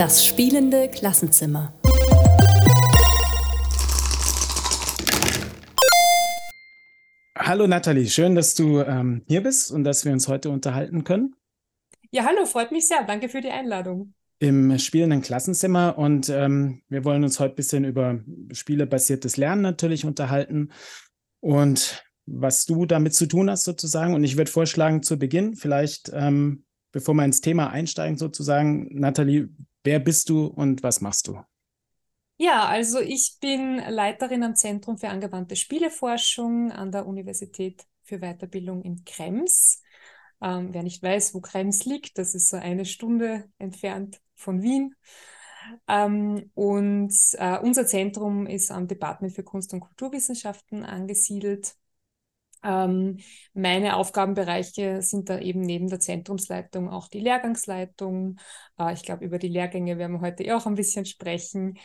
Das spielende Klassenzimmer. Hallo Nathalie, schön, dass du ähm, hier bist und dass wir uns heute unterhalten können. Ja, hallo, freut mich sehr. Danke für die Einladung. Im spielenden Klassenzimmer und ähm, wir wollen uns heute ein bisschen über spielebasiertes Lernen natürlich unterhalten und was du damit zu tun hast sozusagen. Und ich würde vorschlagen, zu Beginn vielleicht, ähm, bevor wir ins Thema einsteigen sozusagen, Nathalie, wer bist du und was machst du? Ja, also ich bin Leiterin am Zentrum für angewandte Spieleforschung an der Universität für Weiterbildung in Krems. Ähm, wer nicht weiß, wo Krems liegt, das ist so eine Stunde entfernt von Wien. Ähm, und äh, unser Zentrum ist am Department für Kunst- und Kulturwissenschaften angesiedelt. Ähm, meine Aufgabenbereiche sind da eben neben der Zentrumsleitung auch die Lehrgangsleitung. Äh, ich glaube, über die Lehrgänge werden wir heute auch ein bisschen sprechen.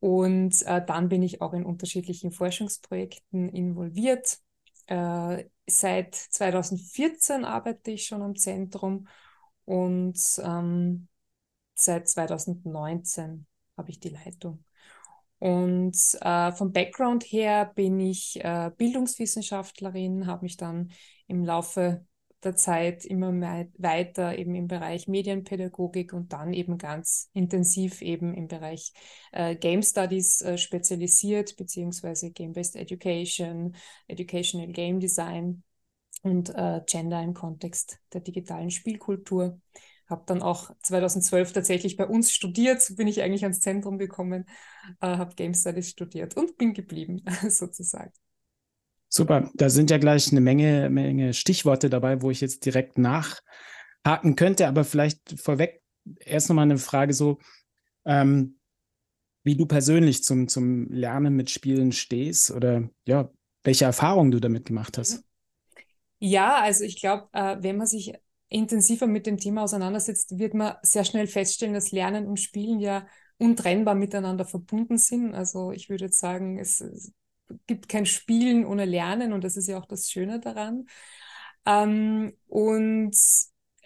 Und äh, dann bin ich auch in unterschiedlichen Forschungsprojekten involviert. Äh, seit 2014 arbeite ich schon am Zentrum und ähm, seit 2019 habe ich die Leitung. Und äh, vom Background her bin ich äh, Bildungswissenschaftlerin, habe mich dann im Laufe der Zeit immer weiter eben im Bereich Medienpädagogik und dann eben ganz intensiv eben im Bereich äh, Game Studies äh, spezialisiert, beziehungsweise Game-Based Education, Educational Game Design und äh, Gender im Kontext der digitalen Spielkultur. Habe dann auch 2012 tatsächlich bei uns studiert, so bin ich eigentlich ans Zentrum gekommen, äh, habe Game Studies studiert und bin geblieben sozusagen. Super, da sind ja gleich eine Menge, Menge Stichworte dabei, wo ich jetzt direkt nachhaken könnte, aber vielleicht vorweg erst nochmal eine Frage so, ähm, wie du persönlich zum, zum Lernen mit Spielen stehst oder ja, welche Erfahrungen du damit gemacht hast. Ja, also ich glaube, äh, wenn man sich intensiver mit dem Thema auseinandersetzt, wird man sehr schnell feststellen, dass Lernen und Spielen ja untrennbar miteinander verbunden sind. Also ich würde jetzt sagen, es, gibt kein Spielen ohne Lernen und das ist ja auch das Schöne daran. Ähm, und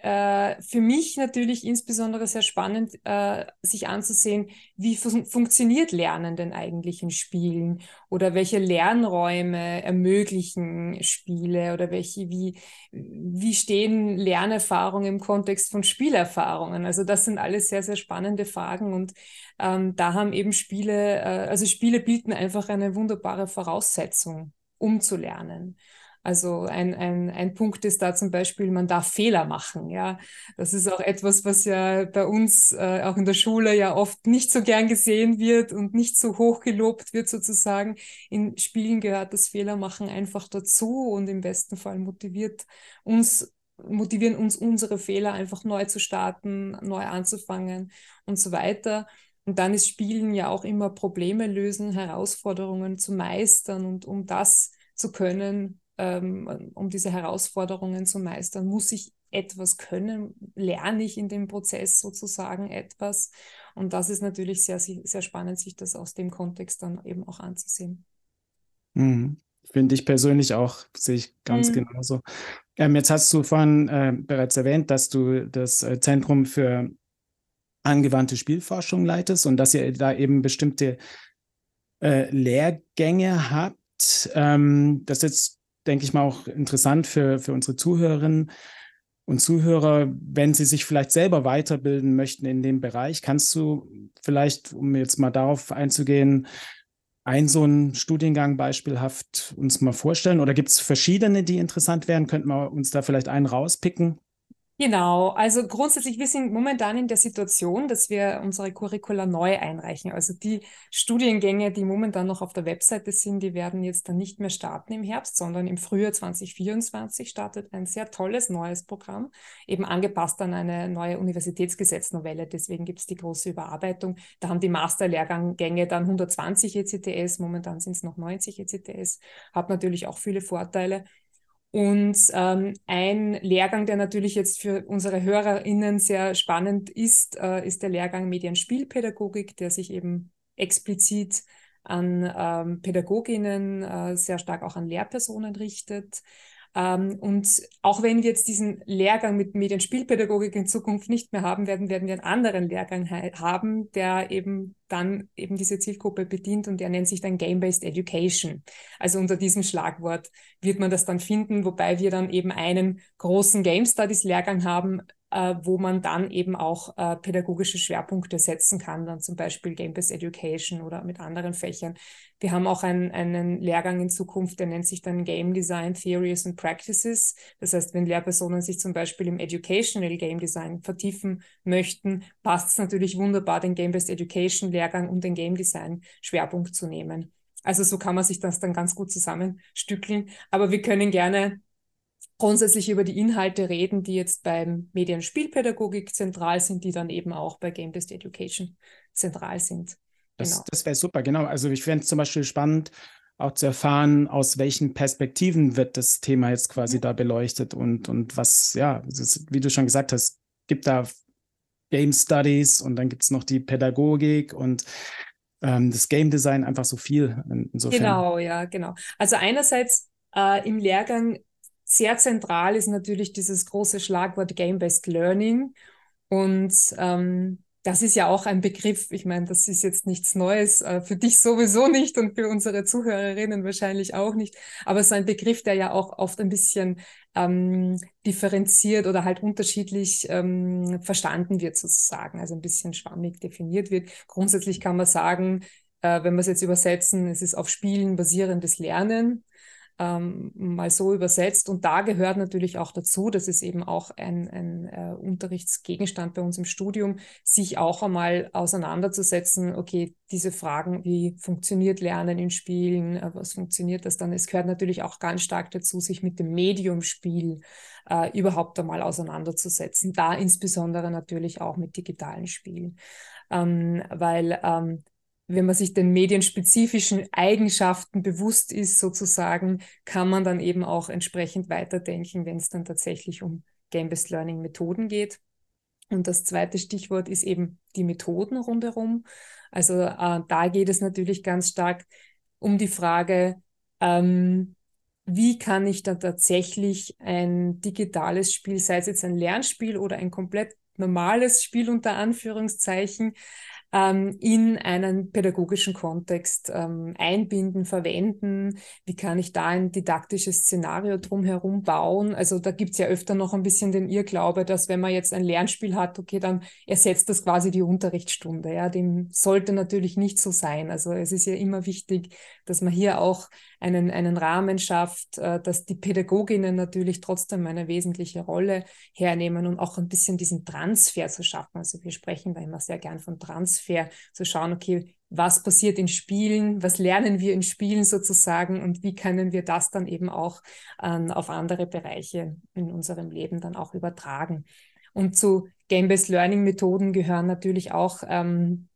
äh, für mich natürlich insbesondere sehr spannend, äh, sich anzusehen, wie fun funktioniert Lernen denn eigentlich in Spielen oder welche Lernräume ermöglichen Spiele oder welche, wie, wie stehen Lernerfahrungen im Kontext von Spielerfahrungen? Also das sind alles sehr, sehr spannende Fragen und ähm, da haben eben Spiele, äh, also Spiele bieten einfach eine wunderbare Voraussetzung, um zu lernen. Also ein, ein, ein Punkt ist da zum Beispiel, man darf Fehler machen. Ja, das ist auch etwas, was ja bei uns äh, auch in der Schule ja oft nicht so gern gesehen wird und nicht so hoch gelobt wird sozusagen. In Spielen gehört das Fehlermachen einfach dazu und im besten Fall motiviert uns motivieren uns unsere Fehler einfach neu zu starten, neu anzufangen und so weiter. Und dann ist Spielen ja auch immer Probleme lösen, Herausforderungen zu meistern und um das zu können, ähm, um diese Herausforderungen zu meistern, muss ich etwas können, lerne ich in dem Prozess sozusagen etwas. Und das ist natürlich sehr, sehr spannend, sich das aus dem Kontext dann eben auch anzusehen. Mhm. Finde ich persönlich auch, sehe ich ganz mhm. genauso. Ähm, jetzt hast du vorhin äh, bereits erwähnt, dass du das äh, Zentrum für angewandte Spielforschung leitest und dass ihr da eben bestimmte äh, Lehrgänge habt. Ähm, das jetzt denke ich mal, auch interessant für, für unsere Zuhörerinnen und Zuhörer, wenn sie sich vielleicht selber weiterbilden möchten in dem Bereich. Kannst du vielleicht, um jetzt mal darauf einzugehen, ein so einen Studiengang beispielhaft uns mal vorstellen? Oder gibt es verschiedene, die interessant wären? Könnten wir uns da vielleicht einen rauspicken? Genau, also grundsätzlich, wir sind momentan in der Situation, dass wir unsere Curricula neu einreichen. Also die Studiengänge, die momentan noch auf der Webseite sind, die werden jetzt dann nicht mehr starten im Herbst, sondern im Frühjahr 2024 startet ein sehr tolles neues Programm, eben angepasst an eine neue Universitätsgesetznovelle. Deswegen gibt es die große Überarbeitung. Da haben die Masterlehrgänge dann 120 ECTS, momentan sind es noch 90 ECTS, hat natürlich auch viele Vorteile. Und ähm, ein Lehrgang, der natürlich jetzt für unsere HörerInnen sehr spannend ist, äh, ist der Lehrgang Medienspielpädagogik, der sich eben explizit an ähm, Pädagoginnen, äh, sehr stark auch an Lehrpersonen richtet. Ähm, und auch wenn wir jetzt diesen Lehrgang mit Medienspielpädagogik in Zukunft nicht mehr haben werden, werden wir einen anderen Lehrgang haben, der eben dann eben diese Zielgruppe bedient und der nennt sich dann Game-Based Education. Also unter diesem Schlagwort wird man das dann finden, wobei wir dann eben einen großen Game Studies Lehrgang haben, äh, wo man dann eben auch äh, pädagogische Schwerpunkte setzen kann, dann zum Beispiel Game-Based Education oder mit anderen Fächern. Wir haben auch einen, einen Lehrgang in Zukunft, der nennt sich dann Game Design Theories and Practices. Das heißt, wenn Lehrpersonen sich zum Beispiel im Educational Game Design vertiefen möchten, passt es natürlich wunderbar, den Game-Based Education Lehrgang und den Game Design Schwerpunkt zu nehmen. Also so kann man sich das dann ganz gut zusammenstückeln. Aber wir können gerne grundsätzlich über die Inhalte reden, die jetzt beim Medienspielpädagogik zentral sind, die dann eben auch bei Game-Based Education zentral sind. Das, genau. das wäre super, genau. Also ich fände es zum Beispiel spannend, auch zu erfahren, aus welchen Perspektiven wird das Thema jetzt quasi mhm. da beleuchtet und, und was, ja, ist, wie du schon gesagt hast, gibt da Game Studies und dann gibt es noch die Pädagogik und ähm, das Game Design, einfach so viel. Insofern. Genau, ja, genau. Also einerseits äh, im Lehrgang sehr zentral ist natürlich dieses große Schlagwort Game-Based Learning. Und ähm, das ist ja auch ein Begriff, ich meine, das ist jetzt nichts Neues, äh, für dich sowieso nicht und für unsere Zuhörerinnen wahrscheinlich auch nicht, aber es ist ein Begriff, der ja auch oft ein bisschen ähm, differenziert oder halt unterschiedlich ähm, verstanden wird sozusagen, also ein bisschen schwammig definiert wird. Grundsätzlich kann man sagen, äh, wenn wir es jetzt übersetzen, es ist auf Spielen basierendes Lernen ähm, mal so übersetzt. Und da gehört natürlich auch dazu, das ist eben auch ein, ein äh, Unterrichtsgegenstand bei uns im Studium, sich auch einmal auseinanderzusetzen, okay, diese Fragen, wie funktioniert Lernen in Spielen, äh, was funktioniert das dann? Es gehört natürlich auch ganz stark dazu, sich mit dem Mediumspiel äh, überhaupt einmal auseinanderzusetzen. Da insbesondere natürlich auch mit digitalen Spielen. Ähm, weil ähm, wenn man sich den medienspezifischen Eigenschaften bewusst ist, sozusagen, kann man dann eben auch entsprechend weiterdenken, wenn es dann tatsächlich um Game-Based Learning Methoden geht. Und das zweite Stichwort ist eben die Methoden rundherum. Also äh, da geht es natürlich ganz stark um die Frage, ähm, wie kann ich da tatsächlich ein digitales Spiel, sei es jetzt ein Lernspiel oder ein komplett normales Spiel unter Anführungszeichen, ähm, in einen pädagogischen Kontext ähm, einbinden, verwenden? Wie kann ich da ein didaktisches Szenario drumherum bauen? Also da gibt's ja öfter noch ein bisschen den Irrglaube, dass wenn man jetzt ein Lernspiel hat, okay, dann ersetzt das quasi die Unterrichtsstunde. Ja, dem sollte natürlich nicht so sein. Also es ist ja immer wichtig, dass man hier auch einen, einen Rahmen schafft, äh, dass die Pädagoginnen natürlich trotzdem eine wesentliche Rolle hernehmen und auch ein bisschen diesen Transfer zu schaffen. Also wir sprechen da immer sehr gern von Transfer, zu schauen, okay, was passiert in Spielen, was lernen wir in Spielen sozusagen und wie können wir das dann eben auch ähm, auf andere Bereiche in unserem Leben dann auch übertragen. Und zu Game-Based Learning Methoden gehören natürlich auch ähm,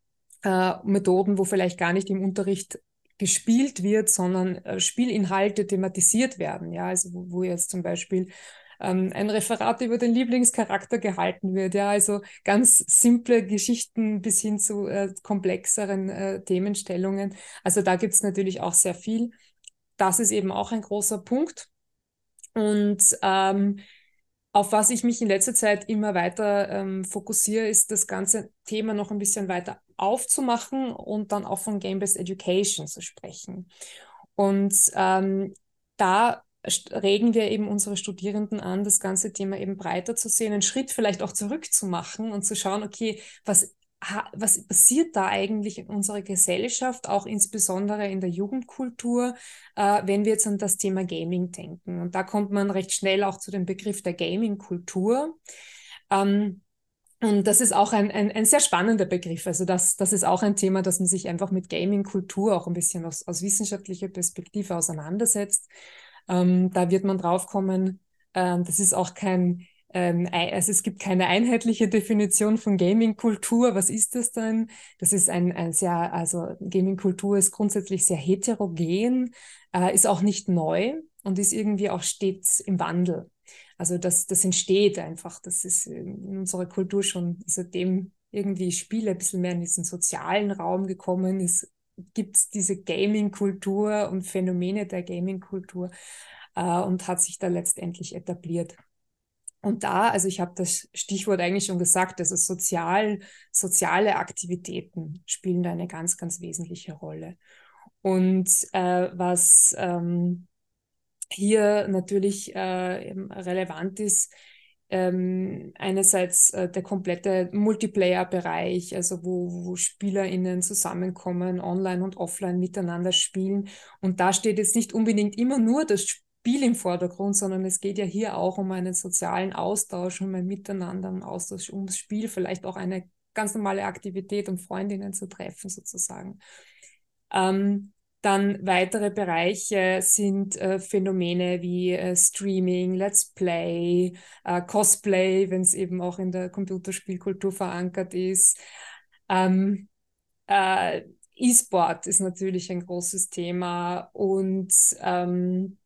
äh, Methoden, wo vielleicht gar nicht im Unterricht gespielt wird, sondern äh, Spielinhalte thematisiert werden. Ja, also wo, wo jetzt zum Beispiel ähm, ein Referat über den Lieblingscharakter gehalten wird. Ja, also ganz simple Geschichten bis hin zu äh, komplexeren äh, Themenstellungen. Also da gibt es natürlich auch sehr viel. Das ist eben auch ein großer Punkt. Und ähm, auf was ich mich in letzter Zeit immer weiter ähm, fokussiere, ist das ganze Thema noch ein bisschen weiter aufzumachen und dann auch von Game-Based Education zu sprechen. Und ähm, da regen wir eben unsere Studierenden an, das ganze Thema eben breiter zu sehen, einen Schritt vielleicht auch zurückzumachen und zu schauen, okay, was was passiert da eigentlich in unserer Gesellschaft, auch insbesondere in der Jugendkultur, äh, wenn wir jetzt an das Thema Gaming denken. Und da kommt man recht schnell auch zu dem Begriff der Gaming-Kultur. Ähm, und das ist auch ein, ein, ein sehr spannender Begriff. Also das, das ist auch ein Thema, dass man sich einfach mit Gaming-Kultur auch ein bisschen aus, aus wissenschaftlicher Perspektive auseinandersetzt. Ähm, da wird man draufkommen, äh, das ist auch kein, ähm, also es gibt keine einheitliche Definition von Gaming-Kultur. Was ist das denn? Das ist ein, ein sehr, also Gaming-Kultur ist grundsätzlich sehr heterogen, äh, ist auch nicht neu und ist irgendwie auch stets im Wandel. Also das, das entsteht einfach. Das ist in unserer Kultur schon seitdem irgendwie Spiele ein bisschen mehr in diesen sozialen Raum gekommen ist, gibt es diese Gaming-Kultur und Phänomene der Gaming-Kultur. äh, und hat sich da letztendlich etabliert. Und da, also ich habe das Stichwort eigentlich schon gesagt, also sozial, soziale Aktivitäten spielen da eine ganz, ganz wesentliche Rolle. Und äh, was ähm, hier natürlich äh, relevant ist, ähm, einerseits äh, der komplette Multiplayer-Bereich, also wo, wo SpielerInnen zusammenkommen, online und offline miteinander spielen. Und da steht jetzt nicht unbedingt immer nur das Spiel im Vordergrund, sondern es geht ja hier auch um einen sozialen Austausch, um ein Miteinander, um Austausch, ums Spiel, vielleicht auch eine ganz normale Aktivität, um Freundinnen zu treffen, sozusagen. Ähm, dann weitere Bereiche sind äh, Phänomene wie äh, Streaming, Let's Play, äh, Cosplay, wenn es eben auch in der Computerspielkultur verankert ist. Ähm, äh, E-Sport ist natürlich ein großes Thema und ähm,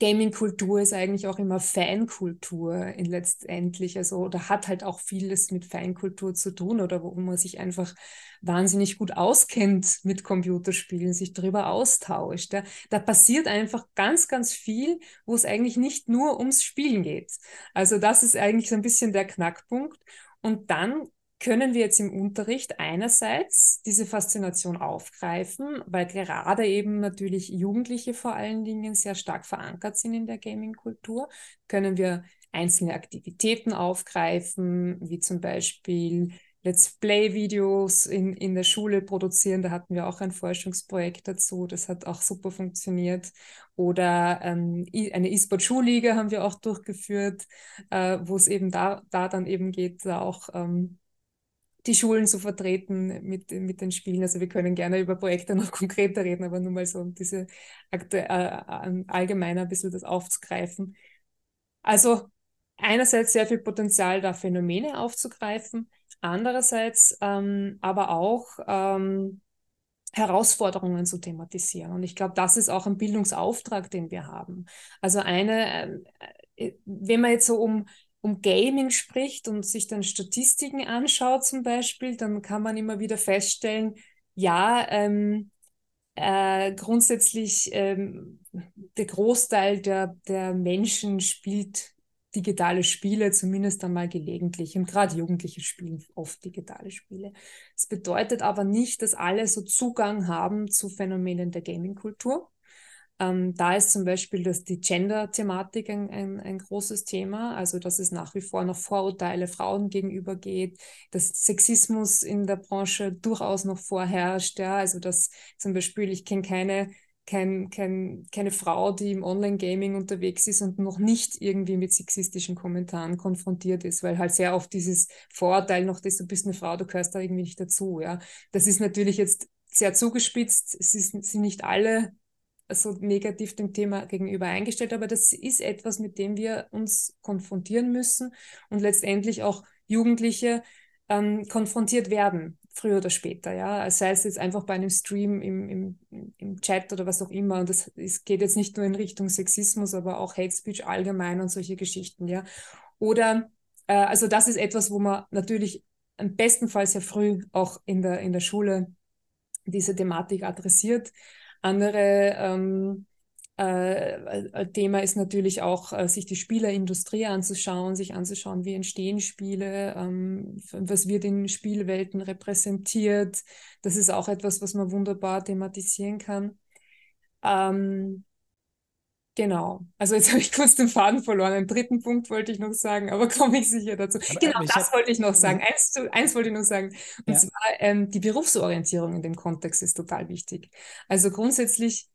Gaming-Kultur ist eigentlich auch immer Fankultur in letztendlich, also oder hat halt auch vieles mit Fankultur zu tun oder wo man sich einfach wahnsinnig gut auskennt mit Computerspielen, sich darüber austauscht. Da, da passiert einfach ganz, ganz viel, wo es eigentlich nicht nur ums Spielen geht. Also das ist eigentlich so ein bisschen der Knackpunkt. Und dann können wir jetzt im Unterricht einerseits diese Faszination aufgreifen, weil gerade eben natürlich Jugendliche vor allen Dingen sehr stark verankert sind in der Gaming-Kultur, können wir einzelne Aktivitäten aufgreifen, wie zum Beispiel Let's Play-Videos in, in der Schule produzieren. Da hatten wir auch ein Forschungsprojekt dazu. Das hat auch super funktioniert. Oder ähm, eine E-Sport-Schulliga haben wir auch durchgeführt, äh, wo es eben da, da dann eben geht, da auch ähm, die Schulen zu vertreten mit, mit den Spielen. Also wir können gerne über Projekte noch konkreter reden, aber nur mal so um diese äh, allgemeiner ein bisschen das aufzugreifen. Also einerseits sehr viel Potenzial, da Phänomene aufzugreifen, andererseits ähm, aber auch ähm, Herausforderungen zu thematisieren. Und ich glaube, das ist auch ein Bildungsauftrag, den wir haben. Also eine, äh, äh wenn man jetzt so um um Gaming spricht und sich dann Statistiken anschaut zum Beispiel, dann kann man immer wieder feststellen, ja, ähm, äh, grundsätzlich ähm, der Großteil der, der Menschen spielt digitale Spiele, zumindest einmal gelegentlich. Und gerade Jugendliche spielen oft digitale Spiele. Das bedeutet aber nicht, dass alle so Zugang haben zu Phänomenen der Gaming-Kultur. Ähm, da ist zum Beispiel dass die Gender-Thematik ein, ein, ein, großes Thema, also dass es nach wie vor noch Vorurteile Frauen gegenüber geht, dass Sexismus in der Branche durchaus noch vorherrscht, ja, also dass zum Beispiel, ich kenne keine kein, kein, keine Frau, die im Online-Gaming unterwegs ist und noch nicht irgendwie mit sexistischen Kommentaren konfrontiert ist, weil halt sehr oft dieses Vorurteil noch ist, du bist eine Frau, du gehörst da irgendwie nicht dazu. Ja. Das ist natürlich jetzt sehr zugespitzt. Es ist, sind nicht alle so negativ dem Thema gegenüber eingestellt, aber das ist etwas, mit dem wir uns konfrontieren müssen und letztendlich auch Jugendliche ähm, konfrontiert werden, früher oder später, ja. Sei es jetzt einfach bei einem Stream im, im, im Chat oder was auch immer. Und das es geht jetzt nicht nur in Richtung Sexismus, aber auch Hate Speech allgemein und solche Geschichten, ja. Oder äh, also das ist etwas, wo man natürlich am besten Fall sehr früh auch in der, in der Schule diese Thematik adressiert. Andere ähm, äh, Thema ist natürlich auch, äh, sich die Spielerindustrie anzuschauen, sich anzuschauen, wie entstehen Spiele, ähm, was wird in Spielwelten repräsentiert. Das ist auch etwas, was man wunderbar thematisieren kann. Ähm, Genau. Also jetzt habe ich kurz den Faden verloren. Einen dritten Punkt wollte ich noch sagen, aber komme ich sicher dazu. Aber genau, das hab... wollte ich noch sagen. Eins, eins wollte ich noch sagen. Und ja. zwar ähm, die Berufsorientierung in dem Kontext ist total wichtig. Also grundsätzlich,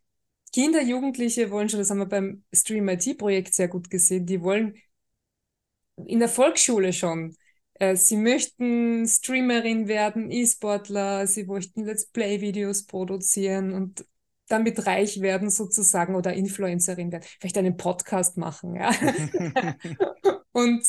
Kinder, Jugendliche wollen schon, das haben wir beim Stream IT-Projekt sehr gut gesehen, die wollen in der Volksschule schon äh, Sie möchten Streamerin werden, E-Sportler, sie möchten Let's Play-Videos produzieren und damit reich werden sozusagen oder Influencerin werden, vielleicht einen Podcast machen. Ja? und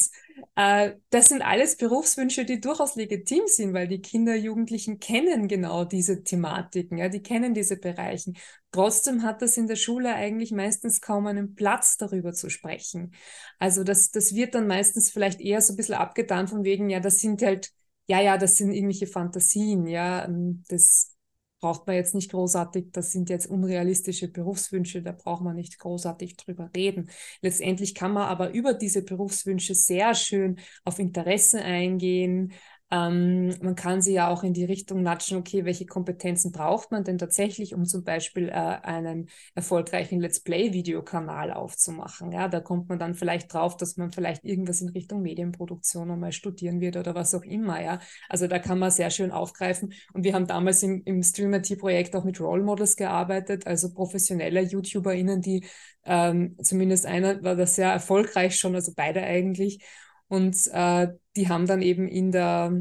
äh, das sind alles Berufswünsche, die durchaus legitim sind, weil die Kinder, Jugendlichen kennen genau diese Thematiken, ja, die kennen diese Bereichen. Trotzdem hat das in der Schule eigentlich meistens kaum einen Platz, darüber zu sprechen. Also das, das wird dann meistens vielleicht eher so ein bisschen abgetan von wegen, ja, das sind halt, ja, ja, das sind irgendwelche Fantasien, ja, ähm, das braucht man jetzt nicht großartig, das sind jetzt unrealistische Berufswünsche, da braucht man nicht großartig drüber reden. Letztendlich kann man aber über diese Berufswünsche sehr schön auf Interesse eingehen, ähm, man kann sie ja auch in die Richtung natschen, okay, welche Kompetenzen braucht man denn tatsächlich, um zum Beispiel äh, einen erfolgreichen Let's Play-Videokanal aufzumachen. Ja, da kommt man dann vielleicht drauf, dass man vielleicht irgendwas in Richtung Medienproduktion einmal studieren wird oder was auch immer. Ja, also da kann man sehr schön aufgreifen. Und wir haben damals im, im Streamer-T-Projekt auch mit Role Models gearbeitet, also professionelle YouTuberInnen, die ähm, zumindest einer war das sehr erfolgreich schon, also beide eigentlich und äh, die haben dann eben in der,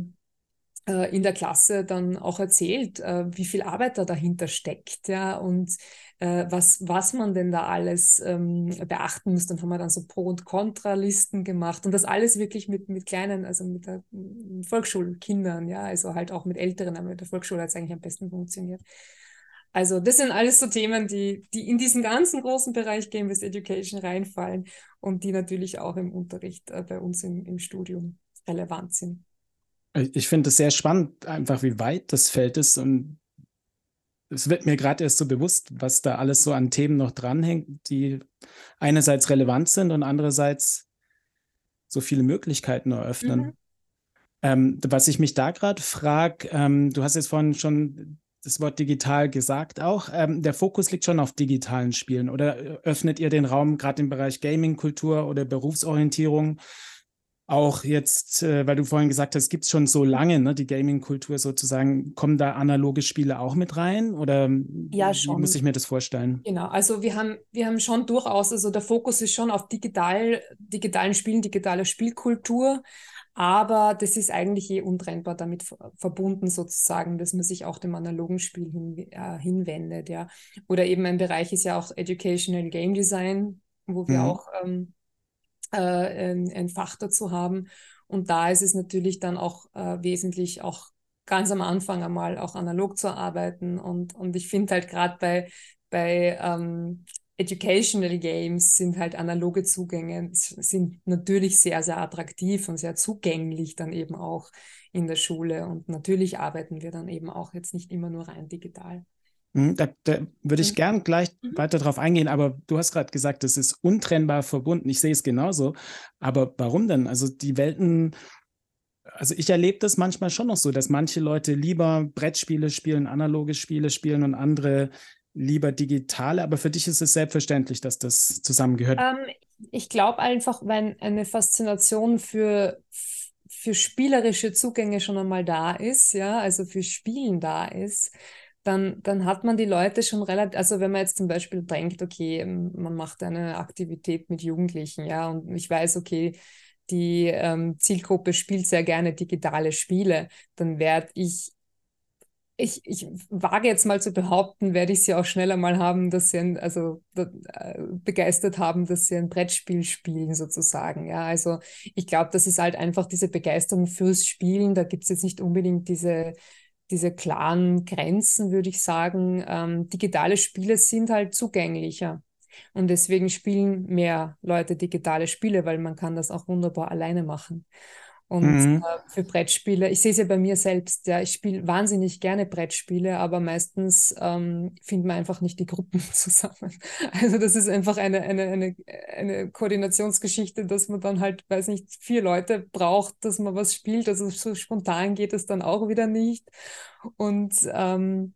äh, in der Klasse dann auch erzählt, äh, wie viel Arbeit da dahinter steckt, ja, und äh, was, was man denn da alles ähm, beachten muss. Dann haben wir dann so Pro- und Kontralisten gemacht und das alles wirklich mit, mit kleinen, also mit der Volksschulkindern, ja, also halt auch mit Älteren, aber mit der Volksschule hat es eigentlich am besten funktioniert. Also das sind alles so Themen, die, die in diesen ganzen großen Bereich Game-Based Education reinfallen und die natürlich auch im Unterricht äh, bei uns im, im Studium relevant sind. Ich finde es sehr spannend, einfach wie weit das Feld ist und es wird mir gerade erst so bewusst, was da alles so an Themen noch dranhängt, die einerseits relevant sind und andererseits so viele Möglichkeiten eröffnen. Mhm. Ähm, was ich mich da gerade frage, ähm, du hast jetzt vorhin schon das Wort digital gesagt auch. Ähm, der Fokus liegt schon auf digitalen Spielen oder äh, öffnet ihr den Raum gerade im Bereich Gaming-Kultur oder Berufsorientierung? Auch jetzt, äh, weil du vorhin gesagt hast, gibt es schon so lange, ne, die Gaming-Kultur sozusagen, kommen da analoge Spiele auch mit rein? Oder ja, schon. wie muss ich mir das vorstellen? Genau, also wir haben, wir haben schon durchaus, also der Fokus ist schon auf digital, digitalen Spielen, digitale Spielkultur. Aber das ist eigentlich eh untrennbar damit verbunden, sozusagen, dass man sich auch dem analogen Spiel hin, äh, hinwendet. Ja. Oder eben ein Bereich ist ja auch Educational Game Design, wo wir mhm. auch ähm, äh, ein, ein, Fach dazu haben. Und da ist es natürlich dann auch äh, wesentlich auch ganz am Anfang einmal auch analog zu arbeiten. Und, und ich finde halt gerade bei, bei ähm, Educational Games sind halt analoge Zugänge, sind natürlich sehr, sehr attraktiv und sehr zugänglich dann eben auch in der Schule. Und natürlich arbeiten wir dann eben auch jetzt nicht immer nur rein digital. Mhm, da, da würde ich mhm. gern gleich mhm. weiter drauf eingehen, aber du hast gerade gesagt, es ist untrennbar verbunden. Ich sehe es genauso. Aber warum denn? Also die Welten, also ich erlebe das manchmal schon noch so, dass manche Leute lieber Brettspiele spielen, analoge Spiele spielen und andere lieber digitale, aber für dich ist es selbstverständlich, dass das zusammengehört. Ähm, ich glaube einfach, wenn eine Faszination für, für spielerische Zugänge schon einmal da ist, ja, also für Spielen da ist, dann, dann hat man die Leute schon relativ, also wenn man jetzt zum Beispiel denkt, okay, man macht eine Aktivität mit Jugendlichen, ja, und ich weiß, okay, die ähm, Zielgruppe spielt sehr gerne digitale Spiele, dann werde ich ich, ich wage jetzt mal zu behaupten, werde ich sie auch schneller mal haben, dass sie ein, also äh, begeistert haben, dass sie ein Brettspiel spielen sozusagen. Ja, also ich glaube, das ist halt einfach diese Begeisterung fürs Spielen. Da gibt es jetzt nicht unbedingt diese, diese klaren Grenzen, würde ich sagen. Ähm, digitale Spiele sind halt zugänglicher. Und deswegen spielen mehr Leute digitale Spiele, weil man kann das auch wunderbar alleine machen. Und mhm. äh, für Brettspiele, ich sehe es ja bei mir selbst, ja, ich spiele wahnsinnig gerne Brettspiele, aber meistens ähm, findet man einfach nicht die Gruppen zusammen. Also das ist einfach eine, eine, eine, eine Koordinationsgeschichte, dass man dann halt, weiß nicht, vier Leute braucht, dass man was spielt. Also so spontan geht es dann auch wieder nicht. Und ähm,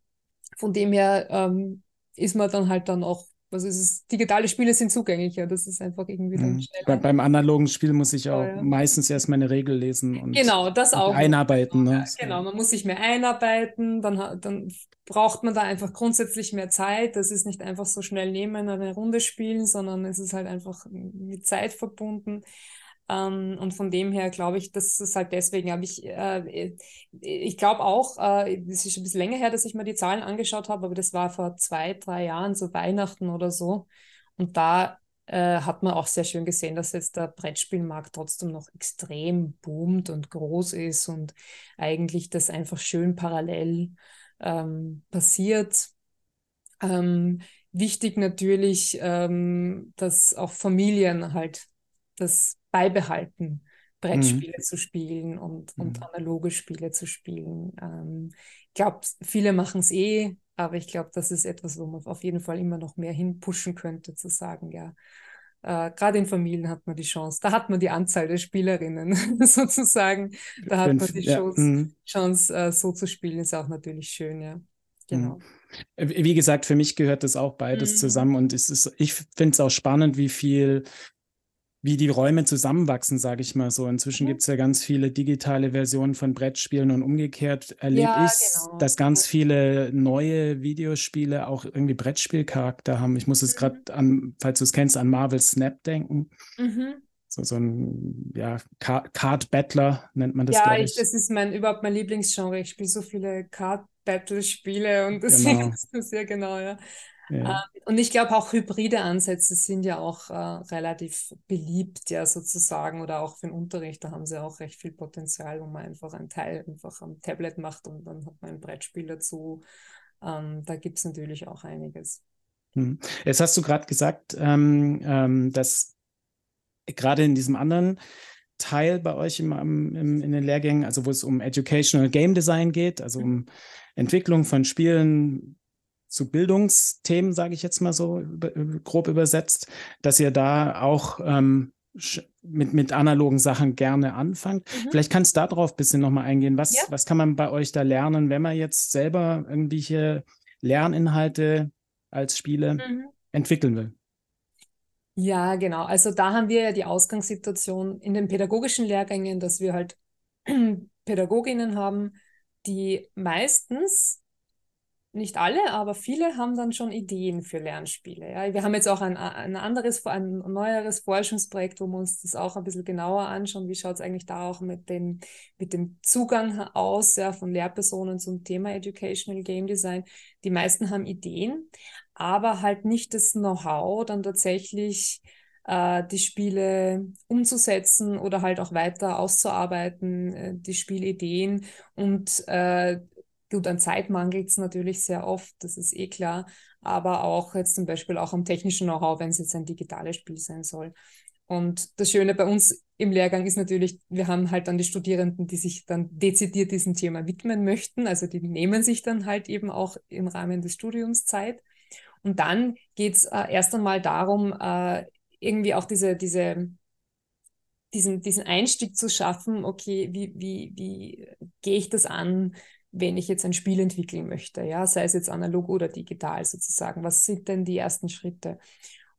von dem her ähm, ist man dann halt dann auch also es ist, digitale Spiele sind zugänglicher. Das ist einfach irgendwie dann mhm. schneller. Bei, beim analogen Spiel muss ich auch ja. meistens erst meine Regel lesen und genau, das auch. einarbeiten. Ne? Ja, genau, man muss sich mehr einarbeiten, dann, dann braucht man da einfach grundsätzlich mehr Zeit. Das ist nicht einfach so schnell nehmen, eine Runde spielen, sondern es ist halt einfach mit Zeit verbunden. Ähm, und von dem her glaube ich, das ist halt deswegen, habe ich, äh, ich glaube auch, äh, ist schon ein bisschen länger her, dass ich mir die Zahlen angeschaut habe, aber das war vor zwei, drei Jahren, so Weihnachten oder so. Und da äh, hat man auch sehr schön gesehen, dass jetzt der Brettspielmarkt trotzdem noch extrem boomt und groß ist und eigentlich das einfach schön parallel ähm, passiert. Ähm, wichtig natürlich, ähm, dass auch Familien halt das beibehalten, Brettspiele mhm. zu spielen und, und mhm. analoge Spiele zu spielen. Ähm, ich glaube, viele machen es eh, aber ich glaube, das ist etwas, wo man auf jeden Fall immer noch mehr hinpushen könnte, zu sagen, ja, äh, gerade in Familien hat man die Chance, da hat man die Anzahl der Spielerinnen sozusagen, da hat man die Chance, ja. Mhm. Chance äh, so zu spielen, ist auch natürlich schön, ja. Genau. Mhm. Wie gesagt, für mich gehört das auch beides mhm. zusammen und es ist, ich finde es auch spannend, wie viel wie die Räume zusammenwachsen, sage ich mal so. Inzwischen mhm. gibt es ja ganz viele digitale Versionen von Brettspielen und umgekehrt erlebe ja, ich, genau. dass ganz viele neue Videospiele auch irgendwie Brettspielcharakter haben. Ich muss jetzt mhm. gerade an, falls du es kennst, an Marvel Snap denken. Mhm. So, so ein ja, Card Battler nennt man das. Ja, ich. ich. das ist mein überhaupt mein Lieblingsgenre. Ich spiele so viele Card Battle-Spiele und das genau. ist sehr genau, ja. Ja. Ähm, und ich glaube auch hybride Ansätze sind ja auch äh, relativ beliebt, ja sozusagen, oder auch für den Unterricht, da haben sie auch recht viel Potenzial, wo man einfach einen Teil einfach am Tablet macht und dann hat man ein Brettspiel dazu. Ähm, da gibt es natürlich auch einiges. Hm. Jetzt hast du gerade gesagt, ähm, ähm, dass gerade in diesem anderen Teil bei euch im, im, in den Lehrgängen, also wo es um Educational Game Design geht, also um Entwicklung von Spielen zu Bildungsthemen, sage ich jetzt mal so über, grob übersetzt, dass ihr da auch ähm, mit, mit analogen Sachen gerne anfangt. Mhm. Vielleicht kannst du darauf ein bisschen nochmal eingehen. Was, ja. was kann man bei euch da lernen, wenn man jetzt selber irgendwelche Lerninhalte als Spiele mhm. entwickeln will? Ja, genau. Also da haben wir ja die Ausgangssituation in den pädagogischen Lehrgängen, dass wir halt Pädagoginnen haben, die meistens nicht alle, aber viele haben dann schon Ideen für Lernspiele. Ja. Wir haben jetzt auch ein, ein anderes, ein neueres Forschungsprojekt, wo wir uns das auch ein bisschen genauer anschauen. Wie schaut es eigentlich da auch mit dem, mit dem Zugang aus ja, von Lehrpersonen zum Thema Educational Game Design? Die meisten haben Ideen, aber halt nicht das Know-how, dann tatsächlich äh, die Spiele umzusetzen oder halt auch weiter auszuarbeiten, äh, die Spielideen und äh, Gut, an Zeit mangelt es natürlich sehr oft, das ist eh klar, aber auch jetzt zum Beispiel auch am technischen Know-how, wenn es jetzt ein digitales Spiel sein soll. Und das Schöne bei uns im Lehrgang ist natürlich, wir haben halt dann die Studierenden, die sich dann dezidiert diesem Thema widmen möchten. Also die nehmen sich dann halt eben auch im Rahmen des Studiums Zeit. Und dann geht es äh, erst einmal darum, äh, irgendwie auch diese, diese, diesen, diesen Einstieg zu schaffen, okay, wie, wie, wie gehe ich das an? Wenn ich jetzt ein Spiel entwickeln möchte, ja, sei es jetzt analog oder digital sozusagen. Was sind denn die ersten Schritte?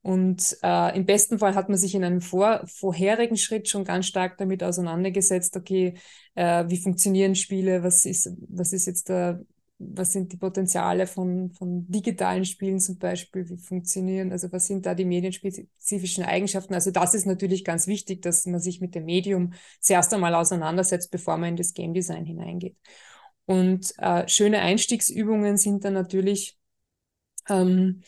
Und äh, im besten Fall hat man sich in einem vor, vorherigen Schritt schon ganz stark damit auseinandergesetzt, okay, äh, wie funktionieren Spiele, was ist, was ist jetzt der, was sind die Potenziale von, von digitalen Spielen zum Beispiel, wie funktionieren, also was sind da die medienspezifischen Eigenschaften. Also das ist natürlich ganz wichtig, dass man sich mit dem Medium zuerst einmal auseinandersetzt, bevor man in das Game Design hineingeht. Und äh, schöne Einstiegsübungen sind dann natürlich ähm,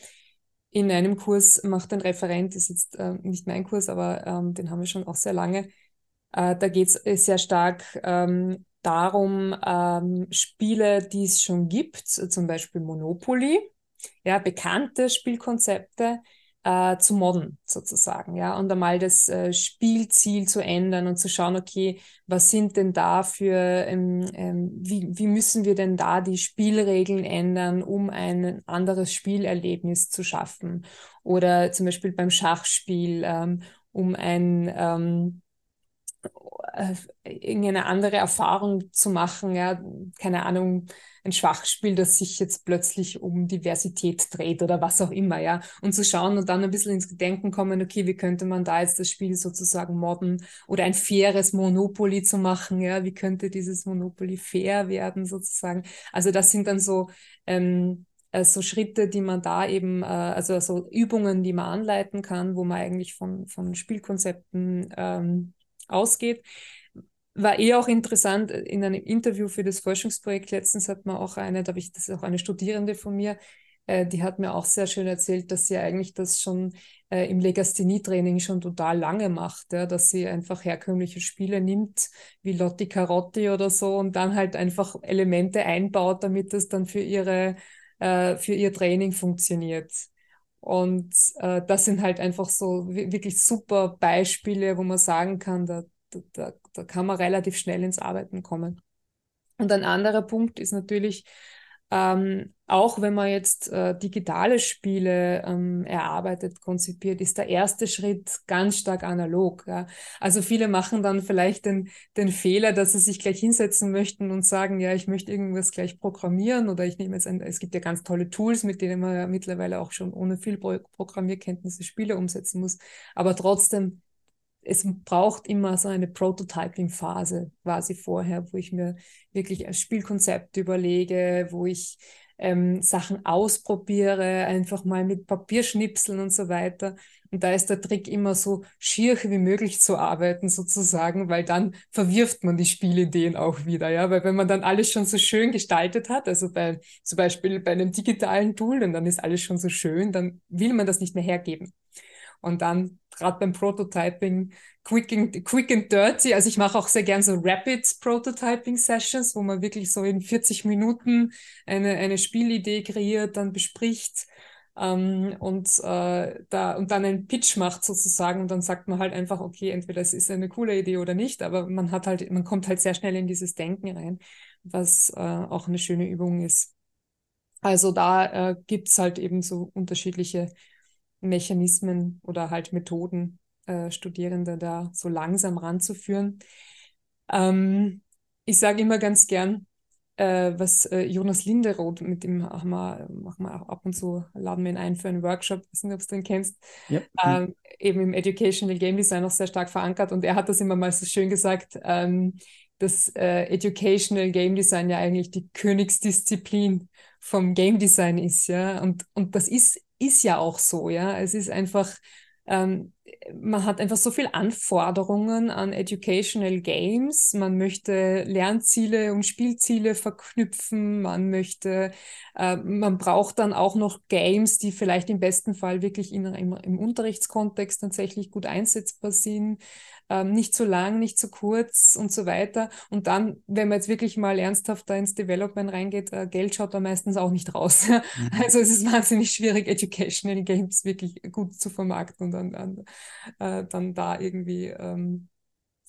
in einem Kurs macht ein Referent, ist jetzt äh, nicht mein Kurs, aber ähm, den haben wir schon auch sehr lange. Äh, da geht es äh, sehr stark ähm, darum, ähm, Spiele, die es schon gibt, zum Beispiel Monopoly, ja, bekannte Spielkonzepte, äh, zu modden sozusagen, ja, und einmal das äh, Spielziel zu ändern und zu schauen, okay, was sind denn da für, ähm, ähm, wie, wie müssen wir denn da die Spielregeln ändern, um ein anderes Spielerlebnis zu schaffen? Oder zum Beispiel beim Schachspiel, ähm, um ein ähm, äh, irgendeine andere Erfahrung zu machen, ja, keine Ahnung, ein Schwachspiel, das sich jetzt plötzlich um Diversität dreht oder was auch immer, ja, und zu schauen und dann ein bisschen ins Gedenken kommen, okay, wie könnte man da jetzt das Spiel sozusagen modden oder ein faires Monopoly zu machen, ja, wie könnte dieses Monopoly fair werden sozusagen. Also das sind dann so ähm, äh, so Schritte, die man da eben, äh, also so Übungen, die man anleiten kann, wo man eigentlich von, von Spielkonzepten ähm, ausgeht. War eh auch interessant, in einem Interview für das Forschungsprojekt letztens hat man auch eine, da habe ich, das auch eine Studierende von mir, äh, die hat mir auch sehr schön erzählt, dass sie eigentlich das schon äh, im Legasthenie-Training schon total lange macht, ja, dass sie einfach herkömmliche Spiele nimmt, wie Lotti Carotti oder so, und dann halt einfach Elemente einbaut, damit das dann für ihre, äh, für ihr Training funktioniert. Und äh, das sind halt einfach so wirklich super Beispiele, wo man sagen kann, da, da, da kann man relativ schnell ins Arbeiten kommen. Und ein anderer Punkt ist natürlich, ähm, auch wenn man jetzt äh, digitale Spiele ähm, erarbeitet, konzipiert, ist der erste Schritt ganz stark analog. Ja? Also viele machen dann vielleicht den, den Fehler, dass sie sich gleich hinsetzen möchten und sagen, ja, ich möchte irgendwas gleich programmieren oder ich nehme jetzt ein, es gibt ja ganz tolle Tools, mit denen man ja mittlerweile auch schon ohne viel Programmierkenntnisse Spiele umsetzen muss. Aber trotzdem es braucht immer so eine Prototyping-Phase quasi vorher, wo ich mir wirklich ein Spielkonzept überlege, wo ich ähm, Sachen ausprobiere, einfach mal mit Papierschnipseln und so weiter. Und da ist der Trick immer so schier wie möglich zu arbeiten sozusagen, weil dann verwirft man die Spielideen auch wieder, ja, weil wenn man dann alles schon so schön gestaltet hat, also bei zum Beispiel bei einem digitalen Tool und dann ist alles schon so schön, dann will man das nicht mehr hergeben. Und dann gerade beim Prototyping quick and, quick and dirty. Also ich mache auch sehr gern so Rapid Prototyping Sessions, wo man wirklich so in 40 Minuten eine, eine Spielidee kreiert, dann bespricht ähm, und, äh, da, und dann einen Pitch macht sozusagen. Und dann sagt man halt einfach, okay, entweder es ist eine coole Idee oder nicht, aber man hat halt, man kommt halt sehr schnell in dieses Denken rein, was äh, auch eine schöne Übung ist. Also da äh, gibt's halt eben so unterschiedliche Mechanismen oder halt Methoden, äh, Studierende da so langsam ranzuführen. Ähm, ich sage immer ganz gern, äh, was äh, Jonas Linderoth, mit dem machen wir, machen wir auch ab und zu, laden wir ihn ein für einen Workshop, ich weiß nicht, ob du den kennst, ja. ähm, eben im Educational Game Design auch sehr stark verankert und er hat das immer mal so schön gesagt, ähm, dass äh, Educational Game Design ja eigentlich die Königsdisziplin vom Game Design ist, ja, und, und das ist ist ja auch so, ja. Es ist einfach, ähm, man hat einfach so viele Anforderungen an Educational Games. Man möchte Lernziele und Spielziele verknüpfen. Man möchte, äh, man braucht dann auch noch Games, die vielleicht im besten Fall wirklich in, im, im Unterrichtskontext tatsächlich gut einsetzbar sind ähm, nicht zu lang, nicht zu kurz und so weiter. Und dann, wenn man jetzt wirklich mal ernsthaft da ins Development reingeht, äh, Geld schaut da meistens auch nicht raus. mhm. Also es ist wahnsinnig schwierig, Educational Games wirklich gut zu vermarkten und dann, dann, äh, dann da irgendwie ähm,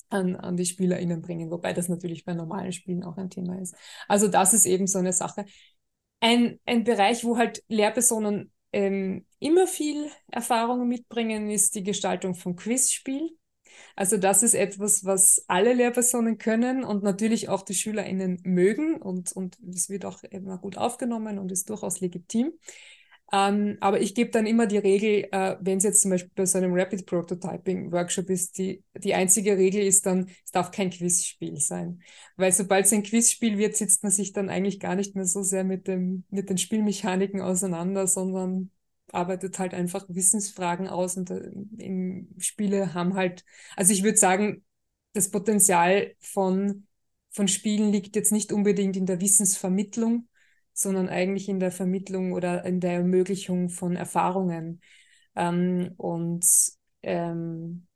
an, an die SpielerInnen bringen, wobei das natürlich bei normalen Spielen auch ein Thema ist. Also das ist eben so eine Sache. Ein, ein Bereich, wo halt Lehrpersonen ähm, immer viel Erfahrung mitbringen, ist die Gestaltung von Quizspielen. Also das ist etwas, was alle Lehrpersonen können und natürlich auch die SchülerInnen mögen und, und es wird auch immer gut aufgenommen und ist durchaus legitim. Ähm, aber ich gebe dann immer die Regel, äh, wenn es jetzt zum Beispiel bei so einem Rapid Prototyping Workshop ist, die, die einzige Regel ist dann, es darf kein Quizspiel sein. Weil sobald es ein Quizspiel wird, sitzt man sich dann eigentlich gar nicht mehr so sehr mit, dem, mit den Spielmechaniken auseinander, sondern arbeitet halt einfach Wissensfragen aus und äh, in Spiele haben halt, also ich würde sagen, das Potenzial von, von Spielen liegt jetzt nicht unbedingt in der Wissensvermittlung, sondern eigentlich in der Vermittlung oder in der Ermöglichung von Erfahrungen. Ähm, und ähm,